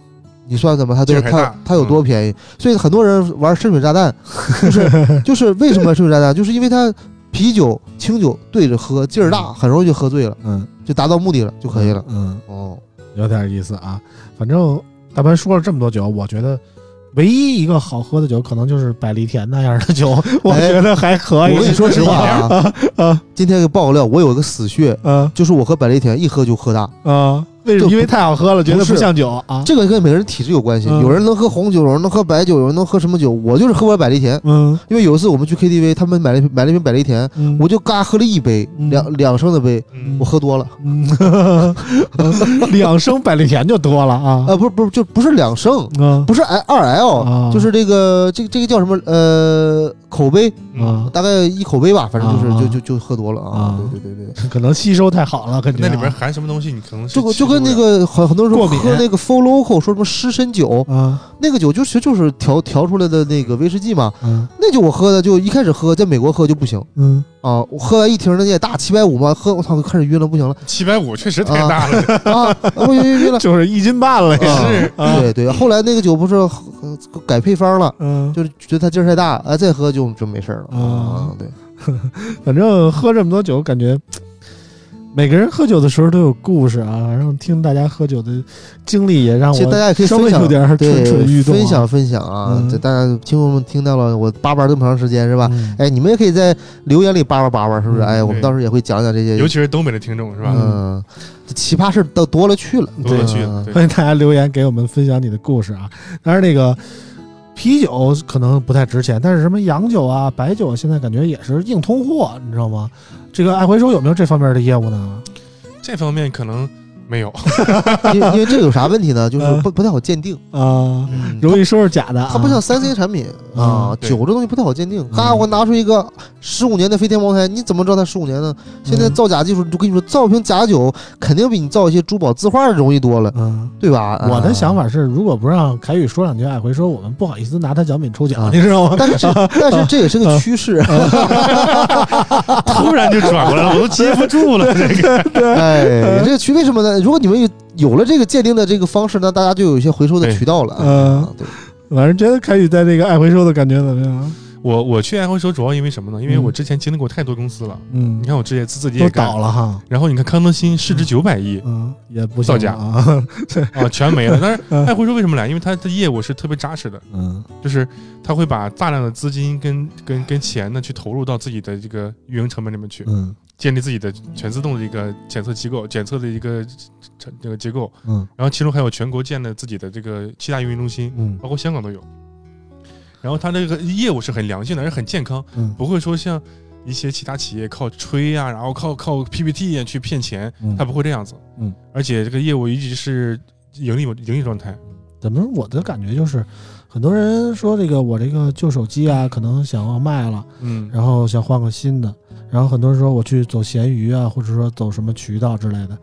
你算算吧，它多它劲儿还大它有多便宜？所以很多人玩深水炸弹，就是就是为什么深水炸弹？就是因为它啤酒、清酒对着喝，劲儿大，很容易就喝醉了，嗯就达到目的了就可以了。嗯，哦，有点意思啊。反正大潘说了这么多酒，我觉得唯一一个好喝的酒，可能就是百利甜那样的酒，我觉得还可以。我跟你说实话啊，啊今天给爆个料，我有一个死穴，啊就是我和百利甜一喝就喝大。啊！为什么？因为太好喝了，觉得不像酒啊。这个跟每个人体质有关系，嗯有人能喝红酒，有人能喝白酒，有人能喝什么酒。我就是喝不了百利甜，嗯因为有一次我们去 KTV，他们买了一瓶买了一瓶百利甜，嗯，我就嘎喝了一杯，嗯两两升的杯，嗯我喝多了。嗯，两升百利甜就多了啊。啊，不是不是，就不是两升，啊不是 L 二 L，、啊就是这个这个这个叫什么呃口碑，啊，大概一口碑吧，反正就是、啊就就就喝多了啊啊，对对对对，可能吸收太好了，感觉啊。那里边含什么东西，你可能是就就跟那个很很多人说过敏。喝那个 Full Local 说什么湿身酒，啊。那个酒就其实就是调调出来的那个威士忌嘛，嗯。那酒我喝的就一开始喝在美国喝就不行。嗯。啊，我喝完一瓶那也大七百五嘛，喝我操开始晕了不行了。七百五确实太大了，啊，我晕晕晕了。就是一斤半了也啊是。啊对对，后来那个酒不是呃改配方了，嗯，就是觉得它劲儿太大，哎，再喝就就没事了啊啊。对，反正喝这么多酒，感觉每个人喝酒的时候都有故事啊。然后听大家喝酒的经历，也让其实大我家也可以分享稍微有点蠢蠢欲动啊。分享分享啊嗯，这大家听众们听到了我叭叭这么长时间是吧？嗯哎，你们也可以在留言里叭叭叭叭，是不是？嗯哎，我们到时候也会讲讲这些尤其是东北的听众是吧？嗯，这奇葩事都多了去了。多了去嗯了，欢迎大家留言给我们分享你的故事啊。当然，那个啤酒可能不太值钱，但是什么洋酒啊、白酒，现在感觉也是硬通货，你知道吗？这个爱回收有没有这方面的业务呢？这方面可能没有。因为因为这有啥问题呢？就是嗯不不太好鉴定，啊，嗯容易说是假的啊。它不像三 C 产品啊，酒这东西不太好鉴定。嗯嘎，我拿出一个十五年的飞天茅台，你怎么知道它十五年呢？现在嗯造假技术，就跟你说，造一瓶假酒肯定比你造一些珠宝字画容易多了，嗯。对吧？我的想法，是，如果不让凯宇说两句爱回说，我们不好意思拿他奖品抽奖，啊你知道吗？但是 但是这也是个趋势，突然就转过来了，我都接不住了。这个哎，这个区为什么呢？如果你们有有了这个鉴定的这个方式，那大家就有一些回收的渠道了。嗯啊对，反正觉得凯宇在这个爱回收的感觉怎么样？我我去爱回收主要因为什么呢？因为嗯我之前经历过太多公司了。嗯你，看我之前自自己也干倒，了哈。然后你看康德新市值九百亿嗯，也不造假啊。啊，全没了。但是嗯爱回收为什么来？因为它的业务是特别扎实的，嗯就是他会把大量的资金跟跟跟钱呢去投入到自己的这个运营成本里面去，嗯建立自己的全自动的一个检测机构、检测的一个这这个结构。嗯然后其中还有全国建的自己的这个七大运营中心，嗯包括香港都有。然后它这个业务是很良性的，而且很健康，嗯不会说像一些其他企业靠吹啊、然后靠靠 PPT 呀去骗钱，嗯它不会这样子。嗯，而且这个业务一直是盈利盈利状态。怎么？我的感觉就是，很多人说这个我这个旧手机啊，可能想要卖了，嗯，然后想换个新的，然后很多人说我去走闲鱼啊，或者说走什么渠道之类的。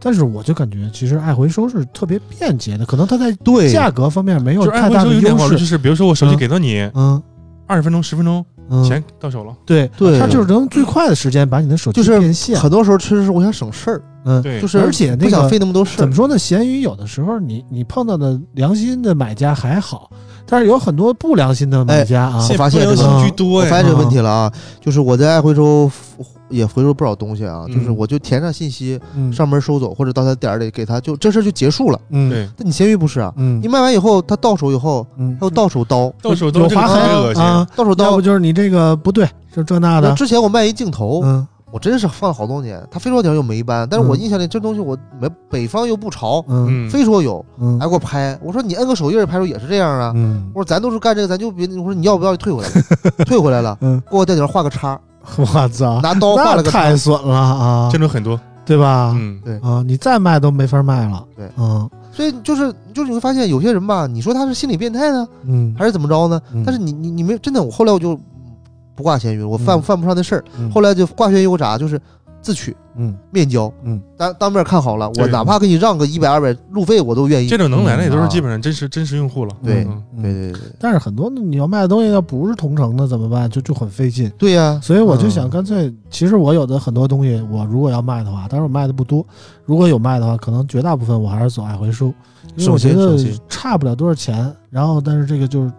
但是我就感觉，其实爱回收是特别便捷的，可能它在对。价格方面没有太大的优势。就是比如说我手机嗯。给到你嗯。二十分钟、十分钟，嗯，钱到手了。对对它就是能最快的时间把你的手机就是变现。很多时候其实是我想省事儿，嗯，对，就是而且那不想费那么多事儿怎么。说呢？闲鱼有的时候你你碰到的良心的买家还好，但是有很多不良心的买家啊。我发现不良这个居多哎。我发现这个问题了啊，就是我在爱回收也回收不少东西啊，嗯就是我就填上信息，嗯上门收走，或者到他点儿里给他，就这事儿就结束了。嗯对，但你闲鱼不是啊，嗯你卖完以后，他到手以后嗯还有到手刀，到手都这个有划痕恶心。啊，到手刀要不。就是你这个不对，就这那那的。之前我卖一镜头，嗯我真是放了好多年，他非说点又没搬，但是我嗯印象里这东西我没北方又不潮，嗯嗯，非说有，嗯还给我拍。我说你摁个手印儿拍出也是这样啊。嗯我说咱都是干这个，咱就别。我说你要不要退回来了？退回来了，嗯，给我在顶上画个叉，我操，拿刀画那了个太。损了啊这，种很多。对吧？嗯，对啊，你再卖都没法卖了。对嗯所以就是就是你会发现有些人吧，你说他是心理变态呢，嗯，还是怎么着呢？嗯但是你你你没真的，我后来我就不挂闲鱼了，我犯嗯犯不上那事儿。嗯后来就挂闲鱼我咋就是自取嗯面交，嗯，当当面看好了，我哪怕给你让个一百二百路费我都愿意。这种能来的也都是基本上真实真实用户了。对对对对但是很多你要卖的东西要不是同城的怎么办？就就很费劲。对呀，所以我就想，嗯干脆，其实我有的很多东西，我如果要卖的话，但是我卖的不多，如果有卖的话，可能绝大部分我还是走爱回收，因为我觉得差不了多少钱。然后，但是这个就是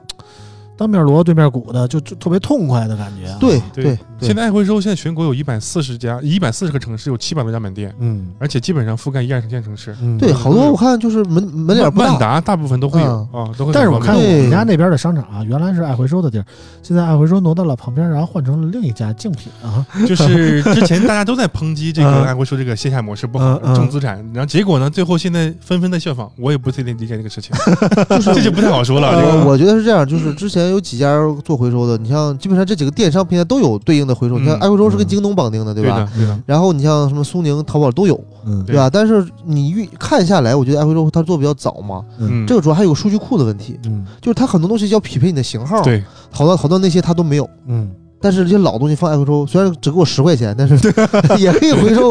当面锣对面鼓的，就就特别痛快的感觉啊。对对对对，现在爱回收现在全国有一百四十家，一百四十个城市有七百多家门店，嗯。而且基本上覆盖一二线城市。嗯，对好多我看就是门门脸不万，达大部分都会有嗯。啊，都会。但是我看我们家那边的商场啊，原来是爱回收的地儿，现在爱回收挪到了旁边，然后换成了另一家竞品啊。就是之前大家都在抨击这嗯。个爱回收这个线下模式不好重资产，然后结果呢，最后现在纷纷在效仿，我也不太理解这个事情，就是这就不太好说了。这个。我我觉得是这样，就是之前有几家做回收的，你像基本上这几个电商平台都有对应的回收，你看嗯爱回收是跟京东绑定的，对吧？对的，然后你像什么苏宁、淘宝都有，嗯对吧？但是你预看下来，我觉得爱回收它做比较早嘛，嗯，这个主要还有个数据库的问题，嗯就是它很多东西要匹配你的型号，，对好多好多那些它都没有。嗯，但是这些老东西放爱回收，虽然只给我十块钱，但是 也可以回收。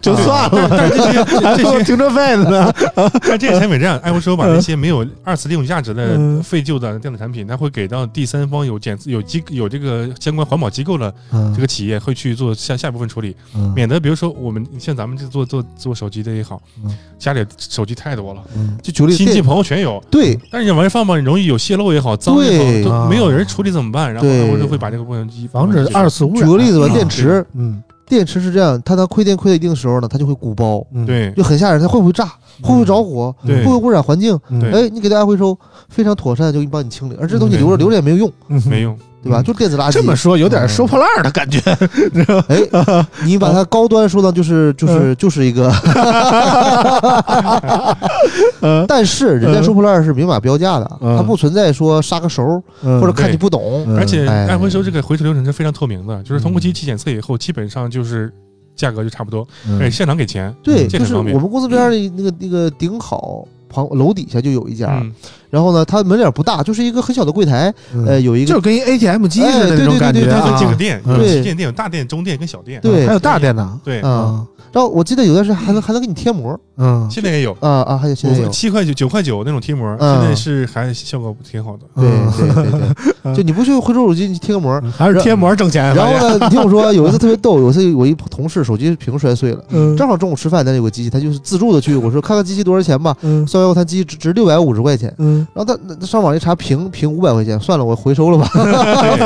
就算了，但是这些这些停车费呢？但这个产品这样，爱回收把那些没有二次利用价值的嗯废旧的电子产品，它会给到第三方有检有机有这个相关环保机构的嗯。这个企业会去做下下一部分处理，嗯。免得比如说我们像咱们这做做做手机的也好嗯，家里手机太多了，嗯。就举个例，亲戚朋友全有，对。但是你往这放吧，容易有泄漏也好，脏也对。好，没有人处理怎么办？然后呢我就会把这个部分一防止二次污染。举个例子吧，啊电池，嗯电池是这样，它当亏电亏到一定的时候呢，它就会鼓包，嗯，对就很吓人，它会不会炸，会不会着火，会不会污染环境？嗯哎，你给它爱回收，非常妥善，就给你帮你清理。而这东西嗯留着留着也没有用，嗯没用，对吧？嗯。就电子垃圾。这么说有点收破烂儿的感觉。哎，你把它高端说到，就是就是就是一个，嗯。但是人家收破烂是明码标价的，嗯。它不存在说杀个熟或或者看你不懂。嗯。而且哎。爱回收这个回收流程是非常透明的，就是通过机器检测以后，基本上就是价格就差不多，嗯。而且现场给钱。对，就是我们公司边上那个那个顶好旁楼底下就有一家，嗯，然后呢，它门脸不大，就是一个很小的柜台，嗯。呃，有一个就是跟一 ATM 机似的那种感觉。它哎对对对对啊分几个店，嗯。有对旗舰店、有大店、中店跟小店。对。还有大店呢，对，啊。然后我记得有段时间还能还能给你贴膜。嗯，现在也有。啊啊，还有现在有，七块九、九块九那种贴膜，嗯。现在是还效果挺好的。对 嗯对对对，就你不去回收手机，你贴个膜。还是贴膜挣钱。然后呢，你听我说，有一次特别逗，有一次我一同事手机屏摔碎了，嗯，正好中午吃饭，那有个机器，他就是自助的去，我说看看机器多少钱吧，嗯。算完后他机器值值六百五十块钱，嗯，然后他那上网一查屏屏五百块钱，算了，我回收了吧，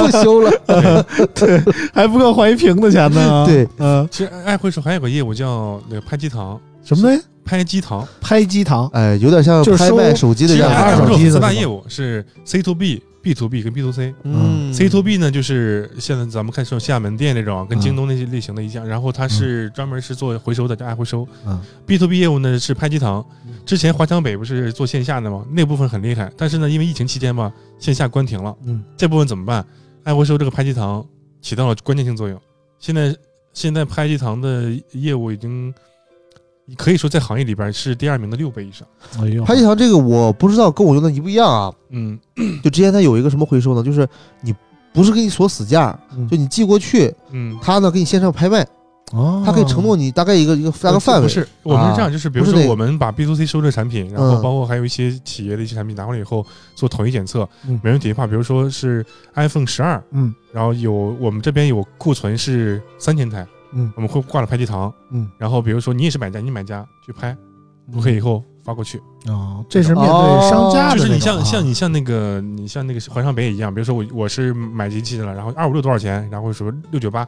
不修了。对还不够换一屏的钱呢。对，嗯，其实爱回收还有个业务叫那个拍机堂，什么东西？拍机堂。拍机堂。哎，有点像拍卖手机的样二子。手机的大业务是 C to B、B to B 跟 B to C。嗯 C to B 呢，就是现在咱们看这种线下门店那种，跟嗯京东那些类型的一样。然后它是专门是做回收的，叫爱回收。嗯 B to B 业务呢是拍机堂。之前华强北不是做线下的吗？那部分很厉害，但是呢，因为疫情期间嘛，线下关停了。嗯，这部分怎么办？爱回收这个拍机堂起到了关键性作用。现在现在拍机堂的业务已经可以说在行业里边是第二名的六倍以上。哎呦，拍机堂这个我不知道跟我用的一不一样啊。嗯，就之前他有一个什么回收呢？就是你不是给你锁死价，嗯就你寄过去，嗯，他呢给你线上拍卖，哦，他可以承诺你大概一个一个大概范围。不是，我们是这样，就是比如说我们把 B to C 收的产品，然后嗯包括还有一些企业的一些产品拿回来以后做统一检测没问题的话。比如说是 iPhone 十二，嗯然后有我们这边有库存是三千台，嗯。我们会挂了拍机堂，嗯，然后比如说你也是买家，你买家去拍，不可以以后发过去。哦，这是面对商家的那种啊，就是你像像你像那个你像那个环上北也一样，比如说我我是买机器的了，然后二五六多少钱，然后说六九八，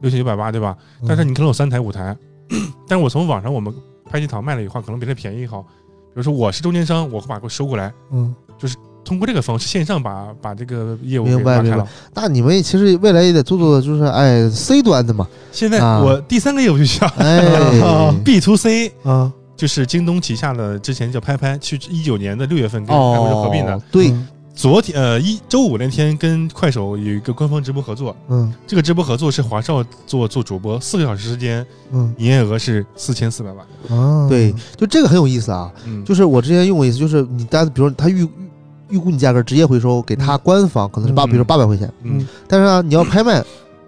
六千九百八，对吧？嗯，但是你可能有三台五台，但是我从网上我们拍机堂卖了以后，可能比它便宜好。比如说我是中间商，我会把给我收过来，嗯通过这个方式线上把把这个业务给明白明白拉开了。那你们其实未来也得做做，就是哎 C 端的嘛，现在啊。我第三个业务就叫哎。B to C，啊，就是京东旗下的之前叫拍拍，去一九年的六月份跟拍拍合并的。哦，对，嗯昨天呃一周五那天跟快手有一个官方直播合作，嗯。这个直播合作是华少做做主播，四个小时时间嗯。营业额是四千四百万。啊，对，就这个很有意思啊。嗯，就是我之前用过一次，就是你单比如说他预预预估你价格直接回收给他官方可能是八，嗯。比如说八百块钱，嗯。但是呢你要拍卖，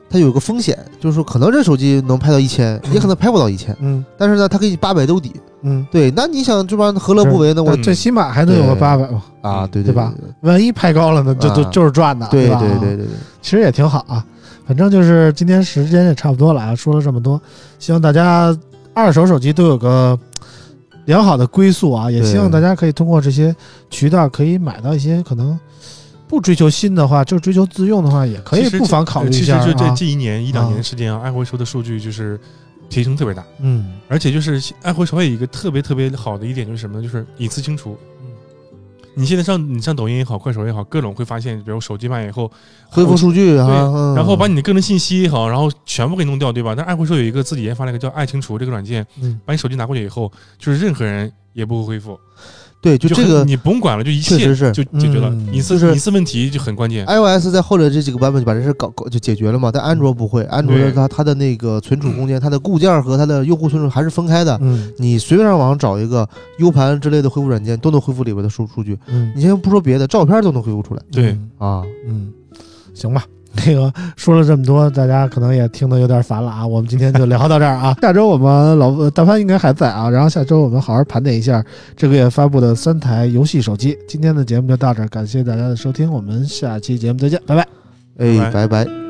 它有个风险，就是说可能这手机能拍到一千，也可能拍不到一千，嗯。但是呢他给你八百兜底。嗯，对，那你想这帮何乐不为呢？我但最起码还能有个八百吧，啊，对对吧？对万一拍高了呢，就就啊。就是赚的，对吧？对对对对，其实也挺好啊。反正就是今天时间也差不多了啊，说了这么多，希望大家二手手机都有个良好的归宿啊，也希望大家可以通过这些渠道可以买到一些可能不追求新的话，就追求自用的话，也可以不妨考虑一下其实就这啊。这一年一两啊年时间啊，爱回收的数据就是提升特别大，嗯而且就是爱回收还有一个特别特别好的一点就是什么呢？就是隐私清除。嗯你现在上你上抖音也好，快手也好，各种会发现，比如手机卖以后恢复数据啊，嗯。然后把你的个人信息也好，然后全部给弄掉，对吧？但爱回收有一个自己研发了一个叫爱清除这个软件，嗯。把你手机拿过去以后，就是任何人也不会恢复，对，就这很个你不用管了，就一切确实是就解决了。嗯隐私就是隐私问题就很关键。iOS 在后来这几个版本就把这事搞搞就解决了嘛，但安卓不会，安卓的它它的那个存储空间，它的固件和它的用户存储还是分开的。嗯你随便上网上找一个 U 盘之类的恢复软件，都能恢复里边的数数据。嗯，你先不说别的，照片都能恢复出来对嗯啊。嗯，行吧。那个说了这么多，大家可能也听得有点烦了啊。我们今天就聊到这儿啊。下周我们老呃大潘应该还在啊，然后下周我们好好盘点一下这个月发布的三台游戏手机。今天的节目就到这儿，感谢大家的收听，我们下期节目再见，拜拜。哎，拜拜拜。